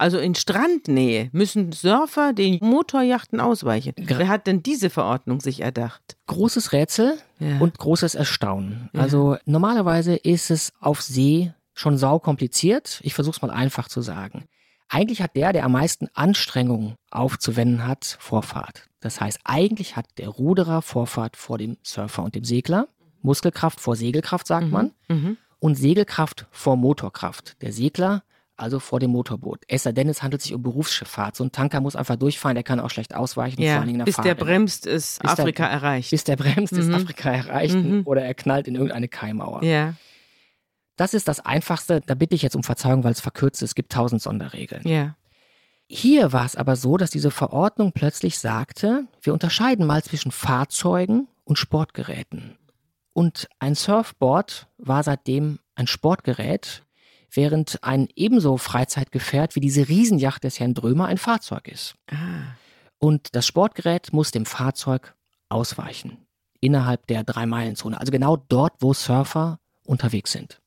Also in Strandnähe müssen Surfer den Motorjachten ausweichen. Wer hat denn diese Verordnung sich erdacht? Großes Rätsel ja. und großes Erstaunen. Ja. Also normalerweise ist es auf See schon sau kompliziert. Ich versuche es mal einfach zu sagen. Eigentlich hat der, der am meisten Anstrengungen aufzuwenden hat, Vorfahrt. Das heißt, eigentlich hat der Ruderer Vorfahrt vor dem Surfer und dem Segler. Muskelkraft vor Segelkraft, sagt mhm. man. Mhm. Und Segelkraft vor Motorkraft. Der Segler also vor dem Motorboot. Es sei denn, es handelt sich um Berufsschifffahrt. So ein Tanker muss einfach durchfahren, der kann auch schlecht ausweichen. Ja, bis der bremst, ist bis Afrika der, erreicht. Bis der bremst, mhm. ist Afrika erreicht mhm. oder er knallt in irgendeine Keimauer. Ja. Das ist das Einfachste. Da bitte ich jetzt um Verzeihung, weil es verkürzt ist. Es gibt tausend Sonderregeln. Ja. Hier war es aber so, dass diese Verordnung plötzlich sagte, wir unterscheiden mal zwischen Fahrzeugen und Sportgeräten. Und ein Surfboard war seitdem ein Sportgerät, während ein ebenso Freizeitgefährt wie diese Riesenjacht des Herrn Drömer ein Fahrzeug ist. Ah. Und das Sportgerät muss dem Fahrzeug ausweichen, innerhalb der Drei-Meilen-Zone, also genau dort, wo Surfer unterwegs sind.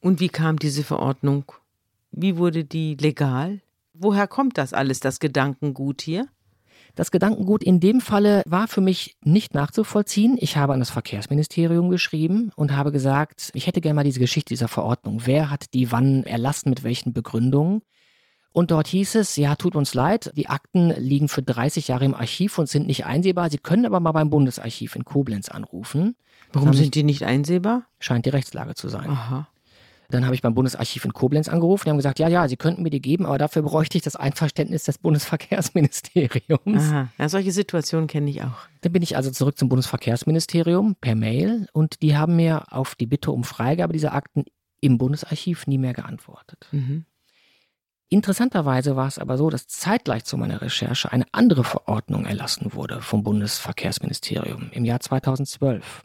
Und wie kam diese Verordnung? Wie wurde die legal? Woher kommt das alles, das Gedankengut hier? Das Gedankengut in dem Falle war für mich nicht nachzuvollziehen. Ich habe an das Verkehrsministerium geschrieben und habe gesagt, ich hätte gerne mal diese Geschichte dieser Verordnung. Wer hat die wann erlassen, mit welchen Begründungen? Und dort hieß es, ja, tut uns leid, die Akten liegen für 30 Jahre im Archiv und sind nicht einsehbar. Sie können aber mal beim Bundesarchiv in Koblenz anrufen. Warum sind die nicht einsehbar? Scheint die Rechtslage zu sein. Aha. Dann habe ich beim Bundesarchiv in Koblenz angerufen. Die haben gesagt, ja, ja, sie könnten mir die geben, aber dafür bräuchte ich das Einverständnis des Bundesverkehrsministeriums. Aha, ja, solche Situationen kenne ich auch. Dann bin ich also zurück zum Bundesverkehrsministerium per Mail und die haben mir auf die Bitte um Freigabe dieser Akten im Bundesarchiv nie mehr geantwortet. Mhm. Interessanterweise war es aber so, dass zeitgleich zu meiner Recherche eine andere Verordnung erlassen wurde vom Bundesverkehrsministerium im Jahr 2012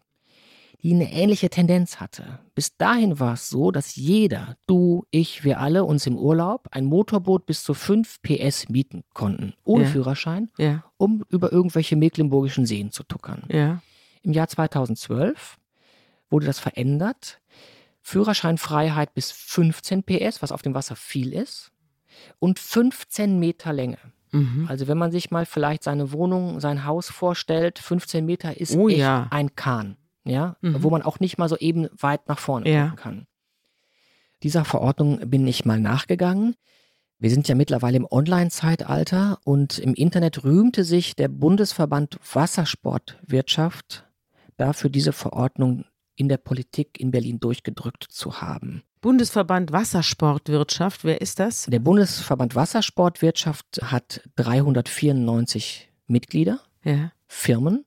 die eine ähnliche Tendenz hatte. Bis dahin war es so, dass jeder, du, ich, wir alle uns im Urlaub ein Motorboot bis zu 5 PS mieten konnten, ohne ja. Führerschein, ja. um über irgendwelche mecklenburgischen Seen zu tuckern. Ja. Im Jahr 2012 wurde das verändert. Führerscheinfreiheit bis 15 PS, was auf dem Wasser viel ist, und 15 Meter Länge. Mhm. Also wenn man sich mal vielleicht seine Wohnung, sein Haus vorstellt, 15 Meter ist oh, echt ja. ein Kahn ja, mhm. wo man auch nicht mal so eben weit nach vorne ja. gucken kann. Dieser Verordnung bin ich mal nachgegangen. Wir sind ja mittlerweile im Online-Zeitalter und im Internet rühmte sich der Bundesverband Wassersportwirtschaft dafür, diese Verordnung in der Politik in Berlin durchgedrückt zu haben. Bundesverband Wassersportwirtschaft, wer ist das? Der Bundesverband Wassersportwirtschaft hat 394 Mitglieder, ja. Firmen,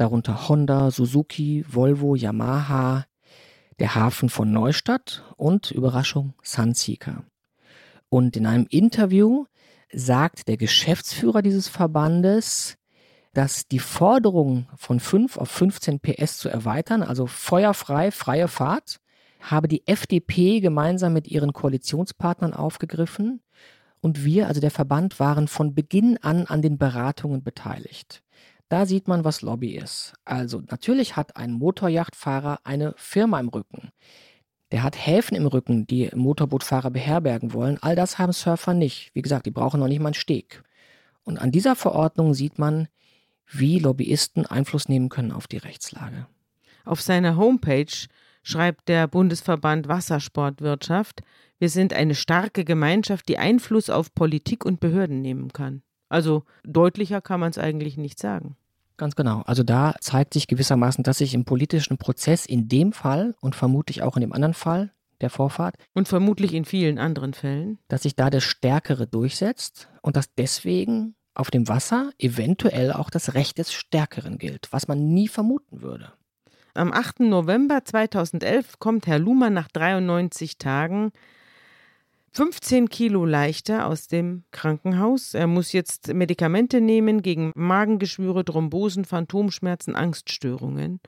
darunter Honda, Suzuki, Volvo, Yamaha, der Hafen von Neustadt und Überraschung Sunseeker. Und in einem Interview sagt der Geschäftsführer dieses Verbandes, dass die Forderung von 5 auf 15 PS zu erweitern, also feuerfrei, freie Fahrt, habe die FDP gemeinsam mit ihren Koalitionspartnern aufgegriffen und wir, also der Verband, waren von Beginn an an den Beratungen beteiligt. Da sieht man, was Lobby ist. Also natürlich hat ein Motorjachtfahrer eine Firma im Rücken. Der hat Häfen im Rücken, die Motorbootfahrer beherbergen wollen. All das haben Surfer nicht. Wie gesagt, die brauchen noch nicht mal einen Steg. Und an dieser Verordnung sieht man, wie Lobbyisten Einfluss nehmen können auf die Rechtslage. Auf seiner Homepage schreibt der Bundesverband Wassersportwirtschaft, wir sind eine starke Gemeinschaft, die Einfluss auf Politik und Behörden nehmen kann. Also deutlicher kann man es eigentlich nicht sagen. Ganz genau. Also da zeigt sich gewissermaßen, dass sich im politischen Prozess in dem Fall und vermutlich auch in dem anderen Fall der Vorfahrt und vermutlich in vielen anderen Fällen, dass sich da der Stärkere durchsetzt und dass deswegen auf dem Wasser eventuell auch das Recht des Stärkeren gilt, was man nie vermuten würde. Am 8. November 2011 kommt Herr Luhmann nach 93 Tagen 15 Kilo leichter aus dem Krankenhaus. Er muss jetzt Medikamente nehmen gegen Magengeschwüre, Thrombosen, Phantomschmerzen, Angststörungen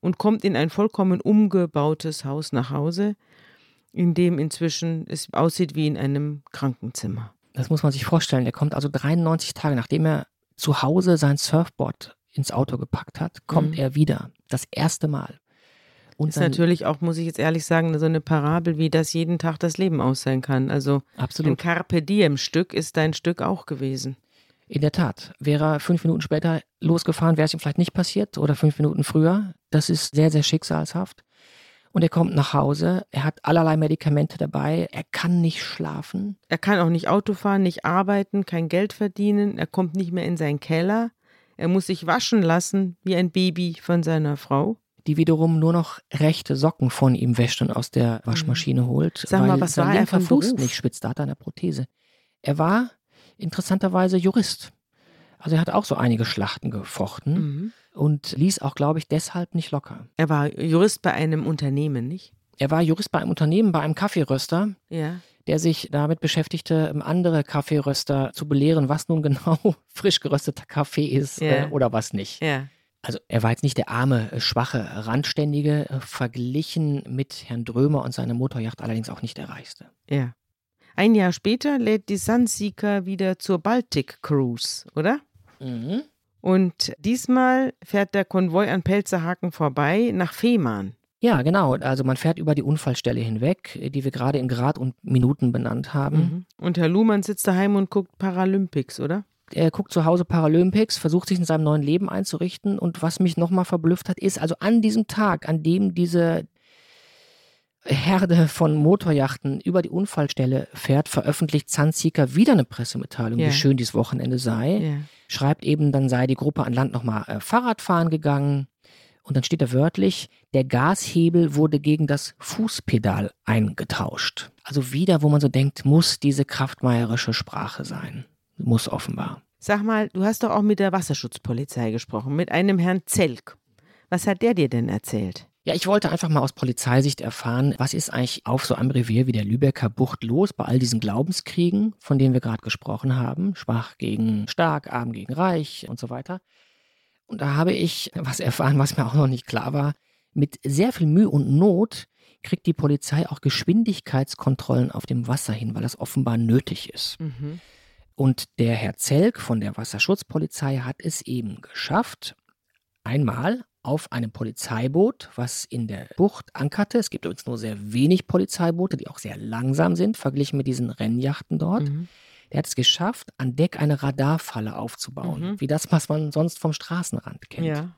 und kommt in ein vollkommen umgebautes Haus nach Hause, in dem inzwischen es aussieht wie in einem Krankenzimmer. Das muss man sich vorstellen. Er kommt also 93 Tage, nachdem er zu Hause sein Surfboard ins Auto gepackt hat, kommt mhm. er wieder. Das erste Mal. Und ist natürlich auch, muss ich jetzt ehrlich sagen, so eine Parabel, wie das jeden Tag das Leben aussehen kann. Also absolut. ein Carpe Diem Stück ist dein Stück auch gewesen. In der Tat. Wäre er fünf Minuten später losgefahren, wäre es ihm vielleicht nicht passiert oder fünf Minuten früher. Das ist sehr, sehr schicksalshaft. Und er kommt nach Hause, er hat allerlei Medikamente dabei, er kann nicht schlafen. Er kann auch nicht Auto fahren, nicht arbeiten, kein Geld verdienen, er kommt nicht mehr in seinen Keller. Er muss sich waschen lassen wie ein Baby von seiner Frau die wiederum nur noch rechte Socken von ihm wäscht und aus der mhm. Waschmaschine holt. Sag mal, was war er von Fuß nicht spitzt, da hat er eine Prothese. Er war interessanterweise Jurist. Also er hat auch so einige Schlachten gefochten mhm. und ließ auch, glaube ich, deshalb nicht locker. Er war Jurist bei einem Unternehmen, nicht? Er war Jurist bei einem Unternehmen, bei einem Kaffeeröster. Ja der sich damit beschäftigte, andere Kaffeeröster zu belehren, was nun genau frisch gerösteter Kaffee ist ja. äh, oder was nicht. Ja. Also er war jetzt nicht der arme, äh, schwache, randständige, äh, verglichen mit Herrn Drömer und seiner Motorjacht allerdings auch nicht der reichste. Ja. Ein Jahr später lädt die Sunseeker wieder zur Baltic Cruise, oder? Mhm. Und diesmal fährt der Konvoi an Pelzerhaken vorbei nach Fehmarn. Ja, genau. Also man fährt über die Unfallstelle hinweg, die wir gerade in Grad und Minuten benannt haben. Mhm. Und Herr Luhmann sitzt daheim und guckt Paralympics, oder? Er guckt zu Hause Paralympics, versucht sich in seinem neuen Leben einzurichten. Und was mich nochmal verblüfft hat, ist also an diesem Tag, an dem diese Herde von Motorjachten über die Unfallstelle fährt, veröffentlicht Sunseeker wieder eine Pressemitteilung, yeah. wie schön dieses Wochenende sei. Yeah. Schreibt eben, dann sei die Gruppe an Land nochmal äh, Fahrradfahren gegangen. Und dann steht da wörtlich, der Gashebel wurde gegen das Fußpedal eingetauscht. Also wieder, wo man so denkt, muss diese kraftmeierische Sprache sein muss offenbar. Sag mal, du hast doch auch mit der Wasserschutzpolizei gesprochen, mit einem Herrn Zelk. Was hat der dir denn erzählt? Ja, ich wollte einfach mal aus Polizeisicht erfahren, was ist eigentlich auf so einem Revier wie der Lübecker Bucht los bei all diesen Glaubenskriegen, von denen wir gerade gesprochen haben, schwach gegen stark, arm gegen reich und so weiter. Und da habe ich was erfahren, was mir auch noch nicht klar war. Mit sehr viel Mühe und Not kriegt die Polizei auch Geschwindigkeitskontrollen auf dem Wasser hin, weil das offenbar nötig ist. Mhm. Und der Herr Zelk von der Wasserschutzpolizei hat es eben geschafft, einmal auf einem Polizeiboot, was in der Bucht ankerte. Es gibt übrigens nur sehr wenig Polizeiboote, die auch sehr langsam sind, verglichen mit diesen Rennjachten dort. Mhm. Der hat es geschafft, an Deck eine Radarfalle aufzubauen, mhm. wie das, was man sonst vom Straßenrand kennt. Ja.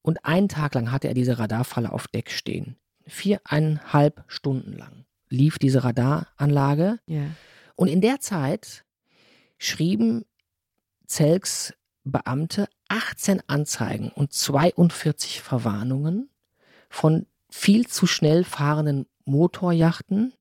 Und einen Tag lang hatte er diese Radarfalle auf Deck stehen. Viereinhalb Stunden lang lief diese Radaranlage. Ja. Und in der Zeit schrieben Zelks Beamte 18 Anzeigen und 42 Verwarnungen von viel zu schnell fahrenden Motorjachten.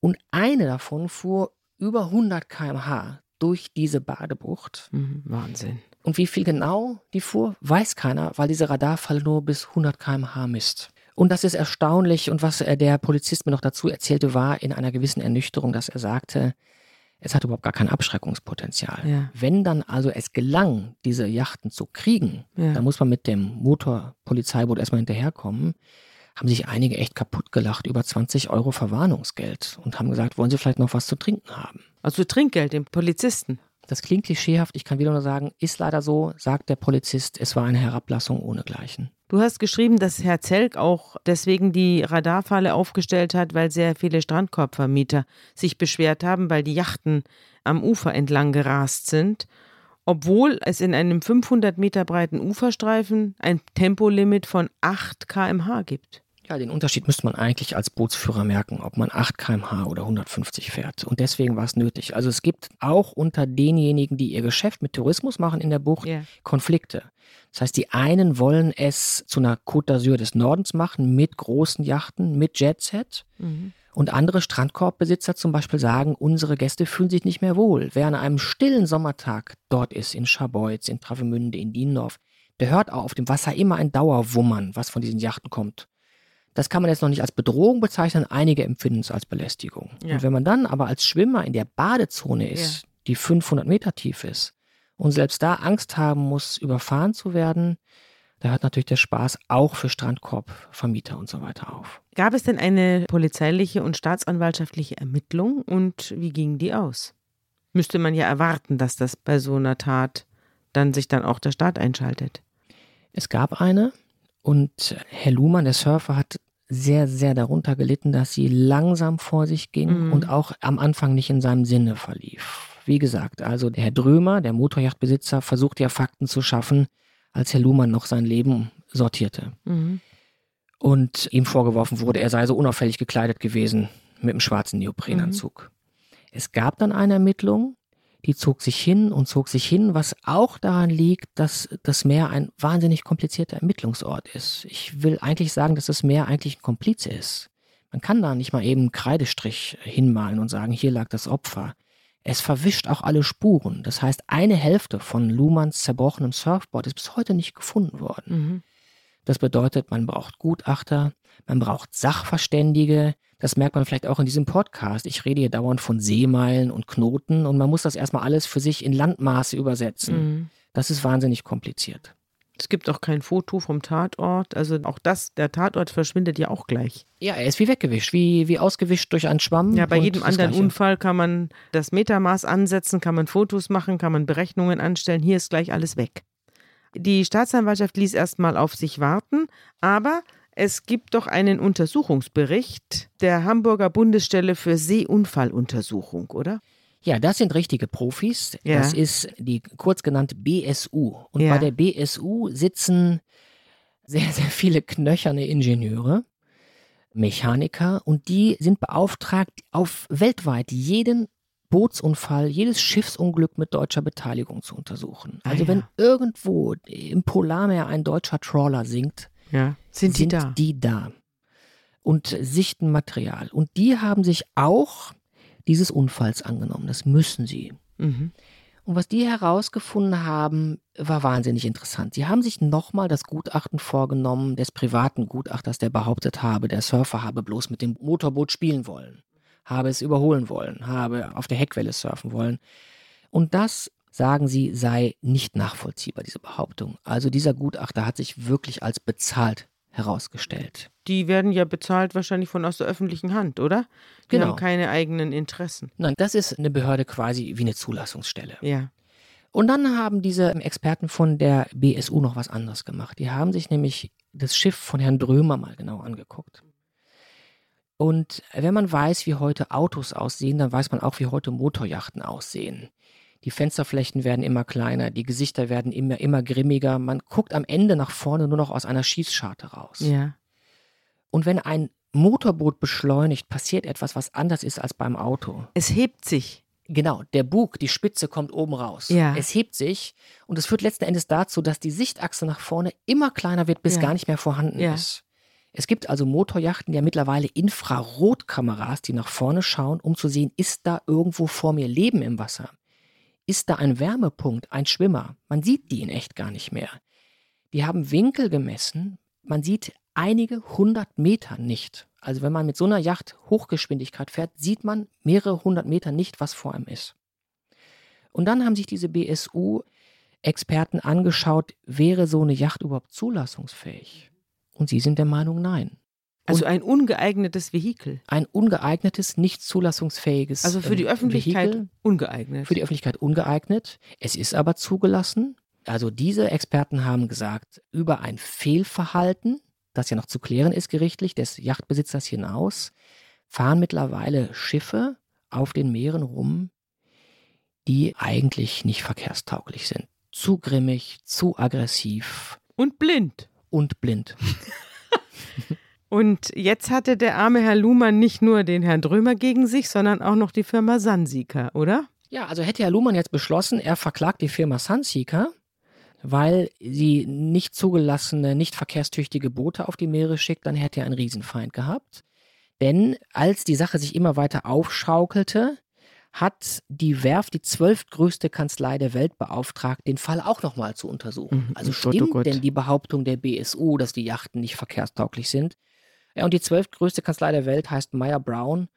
Und eine davon fuhr über 100 km/h durch diese Badebucht. Mhm, Wahnsinn. Und wie viel genau die fuhr, weiß keiner, weil diese Radarfalle nur bis 100 km/h misst. Und das ist erstaunlich. Und was der Polizist mir noch dazu erzählte, war in einer gewissen Ernüchterung, dass er sagte, es hat überhaupt gar kein Abschreckungspotenzial. Ja. Wenn dann also es gelang, diese Yachten zu kriegen, Ja. dann muss man mit dem Motorpolizeiboot erstmal hinterherkommen, haben sich einige echt kaputt gelacht über 20 Euro Verwarnungsgeld und haben gesagt, wollen Sie vielleicht noch was zu trinken haben? Also Trinkgeld dem Polizisten. Das klingt klischeehaft, ich kann wieder nur sagen, ist leider so, sagt der Polizist, es war eine Herablassung ohnegleichen. Du hast geschrieben, dass Herr Zelk auch deswegen die Radarfalle aufgestellt hat, weil sehr viele Strandkorbvermieter sich beschwert haben, weil die Yachten am Ufer entlang gerast sind, obwohl es in einem 500 Meter breiten Uferstreifen ein Tempolimit von 8 km/h gibt. Ja, den Unterschied müsste man eigentlich als Bootsführer merken, ob man 8 km/h oder 150 fährt. Und deswegen war es nötig. Also es gibt auch unter denjenigen, die ihr Geschäft mit Tourismus machen in der Bucht, Ja. Konflikte. Das heißt, die einen wollen es zu einer Côte d'Azur des Nordens machen, mit großen Yachten, mit Jetset. Mhm. Und andere Strandkorbbesitzer zum Beispiel sagen, unsere Gäste fühlen sich nicht mehr wohl. Wer an einem stillen Sommertag dort ist, in Scharbeutz, in Travemünde, in Diendorf, der hört auch auf dem Wasser immer ein Dauerwummern, was von diesen Yachten kommt. Das kann man jetzt noch nicht als Bedrohung bezeichnen, einige empfinden es als Belästigung. Ja. Und wenn man dann aber als Schwimmer in der Badezone ist, die 500 Meter tief ist, und selbst da Angst haben muss, überfahren zu werden, da hört natürlich der Spaß auch für Strandkorbvermieter und so weiter auf. Gab es denn eine polizeiliche und staatsanwaltschaftliche Ermittlung und wie ging die aus? Müsste man ja erwarten, dass das bei so einer Tat dann sich dann auch der Staat einschaltet. Es gab eine und Herr Luhmann, der Surfer, hat sehr, sehr darunter gelitten, dass sie langsam vor sich ging Mhm. und auch am Anfang nicht in seinem Sinne verlief. Wie gesagt, also der Herr Drömer, der Motorjachtbesitzer, versucht ja Fakten zu schaffen, als Herr Luhmann noch sein Leben sortierte. Mhm. Und ihm vorgeworfen wurde, er sei so unauffällig gekleidet gewesen mit einem schwarzen Neoprenanzug. Es gab dann eine Ermittlung, die zog sich hin und zog sich hin, was auch daran liegt, dass das Meer ein wahnsinnig komplizierter Ermittlungsort ist. Ich will eigentlich sagen, dass das Meer eigentlich ein Komplize ist. Man kann da nicht mal eben einen Kreidestrich hinmalen und sagen, hier lag das Opfer. Es verwischt auch alle Spuren. Das heißt, eine Hälfte von Luhmanns zerbrochenem Surfboard ist bis heute nicht gefunden worden. Mhm. Das bedeutet, man braucht Gutachter, man braucht Sachverständige. Das merkt man vielleicht auch in diesem Podcast. Ich rede hier dauernd von Seemeilen und Knoten und man muss das erstmal alles für sich in Landmaße übersetzen. Mhm. Das ist wahnsinnig kompliziert. Es gibt auch kein Foto vom Tatort. Also auch das, der Tatort verschwindet ja auch gleich. Ja, er ist wie weggewischt, wie, wie ausgewischt durch einen Schwamm. Ja, bei jedem anderen. Unfall kann man das Metermaß ansetzen, kann man Fotos machen, kann man Berechnungen anstellen. Hier ist gleich alles weg. Die Staatsanwaltschaft ließ erstmal auf sich warten, aber es gibt doch einen Untersuchungsbericht der Hamburger Bundesstelle für Seeunfalluntersuchung, oder? Ja, das sind richtige Profis. Ja. Das ist die kurz genannte BSU. Und Ja. bei der BSU sitzen sehr, sehr viele knöcherne Ingenieure, Mechaniker und die sind beauftragt, auf weltweit jeden Bootsunfall, jedes Schiffsunglück mit deutscher Beteiligung zu untersuchen. Ah, Also ja. wenn irgendwo im Polarmeer ein deutscher Trawler sinkt, Ja. Sind, die da? die da und sichten Material. Und die haben sich auch dieses Unfalls angenommen. Das müssen sie. Mhm. Und was die herausgefunden haben, war wahnsinnig interessant. Sie haben sich nochmal das Gutachten vorgenommen des privaten Gutachters, der behauptet habe, der Surfer habe bloß mit dem Motorboot spielen wollen, habe es überholen wollen, habe auf der Heckwelle surfen wollen. Und das, sagen sie, sei nicht nachvollziehbar, diese Behauptung. Also dieser Gutachter hat sich wirklich als bezahlt herausgestellt. Die werden ja bezahlt wahrscheinlich von aus der öffentlichen Hand, oder? Die Genau. haben keine eigenen Interessen. Nein, das ist eine Behörde quasi wie eine Zulassungsstelle. Ja. Und dann haben diese Experten von der BSU noch was anderes gemacht. Die haben sich nämlich das Schiff von Herrn Drömer mal genau angeguckt. Und wenn man weiß, wie heute Autos aussehen, dann weiß man auch, wie heute Motorjachten aussehen. Die Fensterflächen werden immer kleiner, die Gesichter werden immer, immer grimmiger. Man guckt am Ende nach vorne nur noch aus einer Schießscharte raus. Ja. Und wenn ein Motorboot beschleunigt, passiert etwas, was anders ist als beim Auto. Es hebt sich. Genau, der Bug, die Spitze kommt oben raus. Ja. Es hebt sich und es führt letzten Endes dazu, dass die Sichtachse nach vorne immer kleiner wird, bis Ja. gar nicht mehr vorhanden Ja. ist. Es gibt also Motorjachten, die ja mittlerweile Infrarotkameras, die nach vorne schauen, um zu sehen, ist da irgendwo vor mir Leben im Wasser? Ist da ein Wärmepunkt, ein Schwimmer? Man sieht die in echt gar nicht mehr. Die haben Winkel gemessen, man sieht einige hundert Meter nicht. Also wenn man mit so einer Yacht Hochgeschwindigkeit fährt, sieht man mehrere hundert Meter nicht, was vor einem ist. Und dann haben sich diese BSU-Experten angeschaut, wäre so eine Yacht überhaupt zulassungsfähig? Und sie sind der Meinung, nein. Also ein ungeeignetes Vehikel. Ein ungeeignetes, nicht zulassungsfähiges Also für die ähm, Öffentlichkeit Vehikel, ungeeignet. für die Öffentlichkeit ungeeignet. Es ist aber zugelassen. Also diese Experten haben gesagt, über ein Fehlverhalten, das ja noch zu klären ist gerichtlich, des Yachtbesitzers hinaus, fahren mittlerweile Schiffe auf den Meeren rum, die eigentlich nicht verkehrstauglich sind. Zu grimmig, zu aggressiv Und blind. und blind. Und jetzt hatte der arme Herr Luhmann nicht nur den Herrn Drömer gegen sich, sondern auch noch die Firma Sansika, oder? Ja, also hätte Herr Luhmann jetzt beschlossen, er verklagt die Firma Sunseeker, weil sie nicht zugelassene, nicht verkehrstüchtige Boote auf die Meere schickt, dann hätte er einen Riesenfeind gehabt. Denn als die Sache sich immer weiter aufschaukelte, hat die Werft, die zwölftgrößte Kanzlei der Welt, beauftragt, den Fall auch nochmal zu untersuchen. Mhm. Also Oh Gott, oh stimmt Gott. denn die Behauptung der BSU, dass die Yachten nicht verkehrstauglich sind? Ja, und die zwölftgrößte Kanzlei der Welt heißt Meyer Brown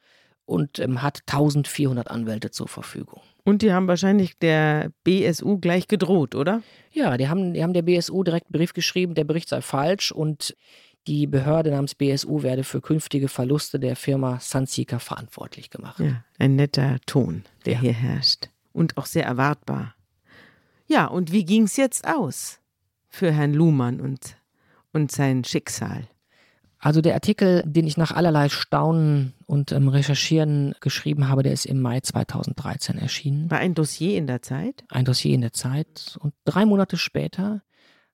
und ähm, hat 1400 Anwälte zur Verfügung. Und die haben wahrscheinlich der BSU gleich gedroht, oder? Ja, die haben, die haben der BSU direkt einen Brief geschrieben, der Bericht sei falsch und die Behörde namens BSU werde für künftige Verluste der Firma Sunseeker verantwortlich gemacht. Ja, ein netter Ton, der Ja. hier herrscht. Und auch sehr erwartbar. Ja, und wie ging es jetzt aus für Herrn Luhmann und, und sein Schicksal? Also der Artikel, den ich nach allerlei Staunen und ähm, Recherchieren geschrieben habe, der ist im Mai 2013 erschienen. War ein Dossier in der Zeit? Ein Dossier in der Zeit. Und drei Monate später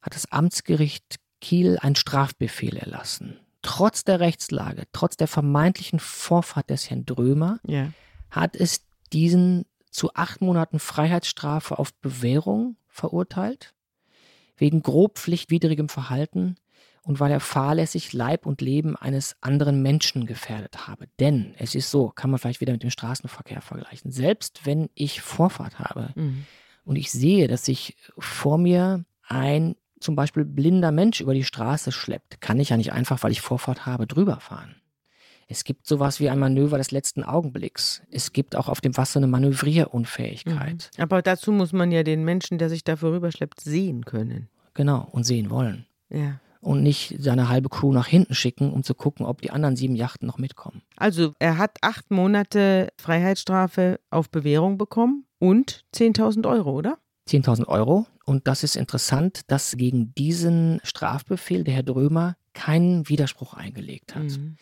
hat das Amtsgericht Kiel einen Strafbefehl erlassen. Trotz der Rechtslage, trotz der vermeintlichen Vorfahrt des Herrn Drömer, Ja. hat es diesen zu acht Monaten Freiheitsstrafe auf Bewährung verurteilt, wegen grob pflichtwidrigem Verhalten und weil er fahrlässig Leib und Leben eines anderen Menschen gefährdet habe. Denn es ist so, kann man vielleicht wieder mit dem Straßenverkehr vergleichen. Selbst wenn ich Vorfahrt habe Mhm. und ich sehe, dass sich vor mir ein zum Beispiel blinder Mensch über die Straße schleppt, kann ich ja nicht einfach, weil ich Vorfahrt habe, drüber fahren. Es gibt sowas wie ein Manöver des letzten Augenblicks. Es gibt auch auf dem Wasser eine Manövrierunfähigkeit. Mhm. Aber dazu muss man ja den Menschen, der sich da vorüberschleppt, sehen können. Genau, und sehen wollen. Ja. Und nicht seine halbe Crew nach hinten schicken, um zu gucken, ob die anderen sieben Yachten noch mitkommen. Also er hat acht Monate Freiheitsstrafe auf Bewährung bekommen und 10.000 Euro, oder? 10.000 Euro. Und das ist interessant, dass gegen diesen Strafbefehl der Herr Drömer keinen Widerspruch eingelegt hat. Mhm.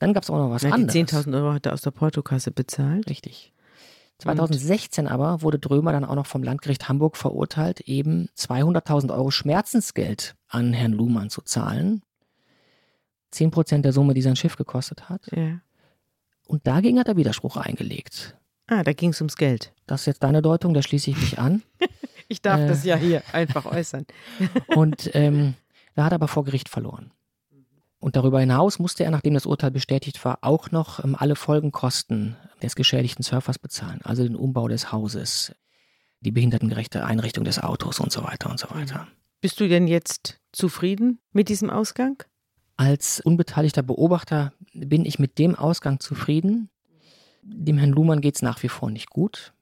Dann gab es auch noch was Na, die anderes. 10.000 Euro hat er aus der Portokasse bezahlt. Richtig. 2016 aber wurde Drömer dann auch noch vom Landgericht Hamburg verurteilt, eben 200.000 Euro Schmerzensgeld an Herrn Luhmann zu zahlen. 10 Prozent der Summe, die sein Schiff gekostet hat. Ja. Und dagegen hat er Widerspruch eingelegt. Ah, da ging es ums Geld. Das ist jetzt deine Deutung, da schließe ich mich an. Ich darf Äh. das ja hier einfach äußern. Und ähm, da hat er aber vor Gericht verloren. Und darüber hinaus musste er, nachdem das Urteil bestätigt war, auch noch ähm, alle Folgenkosten des geschädigten Surfers bezahlen. Also den Umbau des Hauses, die behindertengerechte Einrichtung des Autos und so weiter und so weiter. Bist du denn jetzt zufrieden mit diesem Ausgang? Als unbeteiligter Beobachter bin ich mit dem Ausgang zufrieden. Dem Herrn Luhmann geht es nach wie vor nicht gut.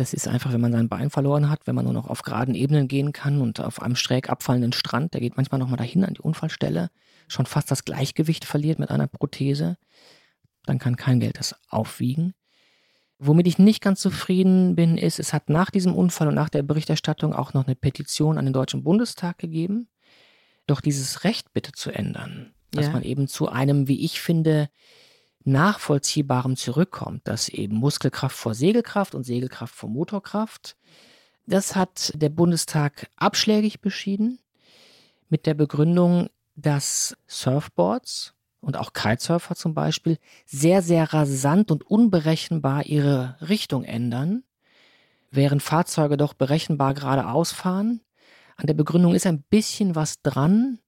Das ist einfach, wenn man sein Bein verloren hat, wenn man nur noch auf geraden Ebenen gehen kann und auf einem schräg abfallenden Strand, der geht manchmal nochmal dahin an die Unfallstelle, schon fast das Gleichgewicht verliert mit einer Prothese, dann kann kein Geld das aufwiegen. Womit ich nicht ganz zufrieden bin, ist, es hat nach diesem Unfall und nach der Berichterstattung auch noch eine Petition an den Deutschen Bundestag gegeben, doch dieses Recht bitte zu ändern, dass Ja. man eben zu einem, wie ich finde, nachvollziehbarem zurückkommt, dass eben Muskelkraft vor Segelkraft und Segelkraft vor Motorkraft. Das hat der Bundestag abschlägig beschieden mit der Begründung, dass Surfboards und auch Kitesurfer zum Beispiel sehr, sehr rasant und unberechenbar ihre Richtung ändern, während Fahrzeuge doch berechenbar geradeaus fahren. An der Begründung ist ein bisschen was dran,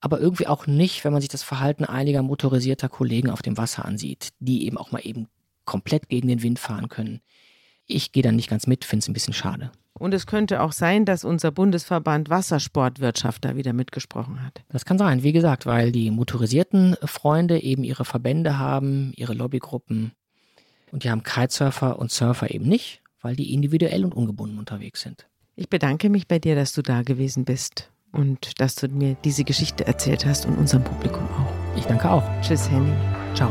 aber irgendwie auch nicht, wenn man sich das Verhalten einiger motorisierter Kollegen auf dem Wasser ansieht, die eben auch mal eben komplett gegen den Wind fahren können. Ich gehe da nicht ganz mit, finde es ein bisschen schade. Und es könnte auch sein, dass unser Bundesverband Wassersportwirtschaft da wieder mitgesprochen hat. Das kann sein, wie gesagt, weil die motorisierten Freunde eben ihre Verbände haben, ihre Lobbygruppen. Und die haben Kitesurfer und Surfer eben nicht, weil die individuell und ungebunden unterwegs sind. Ich bedanke mich bei dir, dass du da gewesen bist und dass du mir diese Geschichte erzählt hast und unserem Publikum auch. Ich danke auch. Tschüss, Henning. Ciao.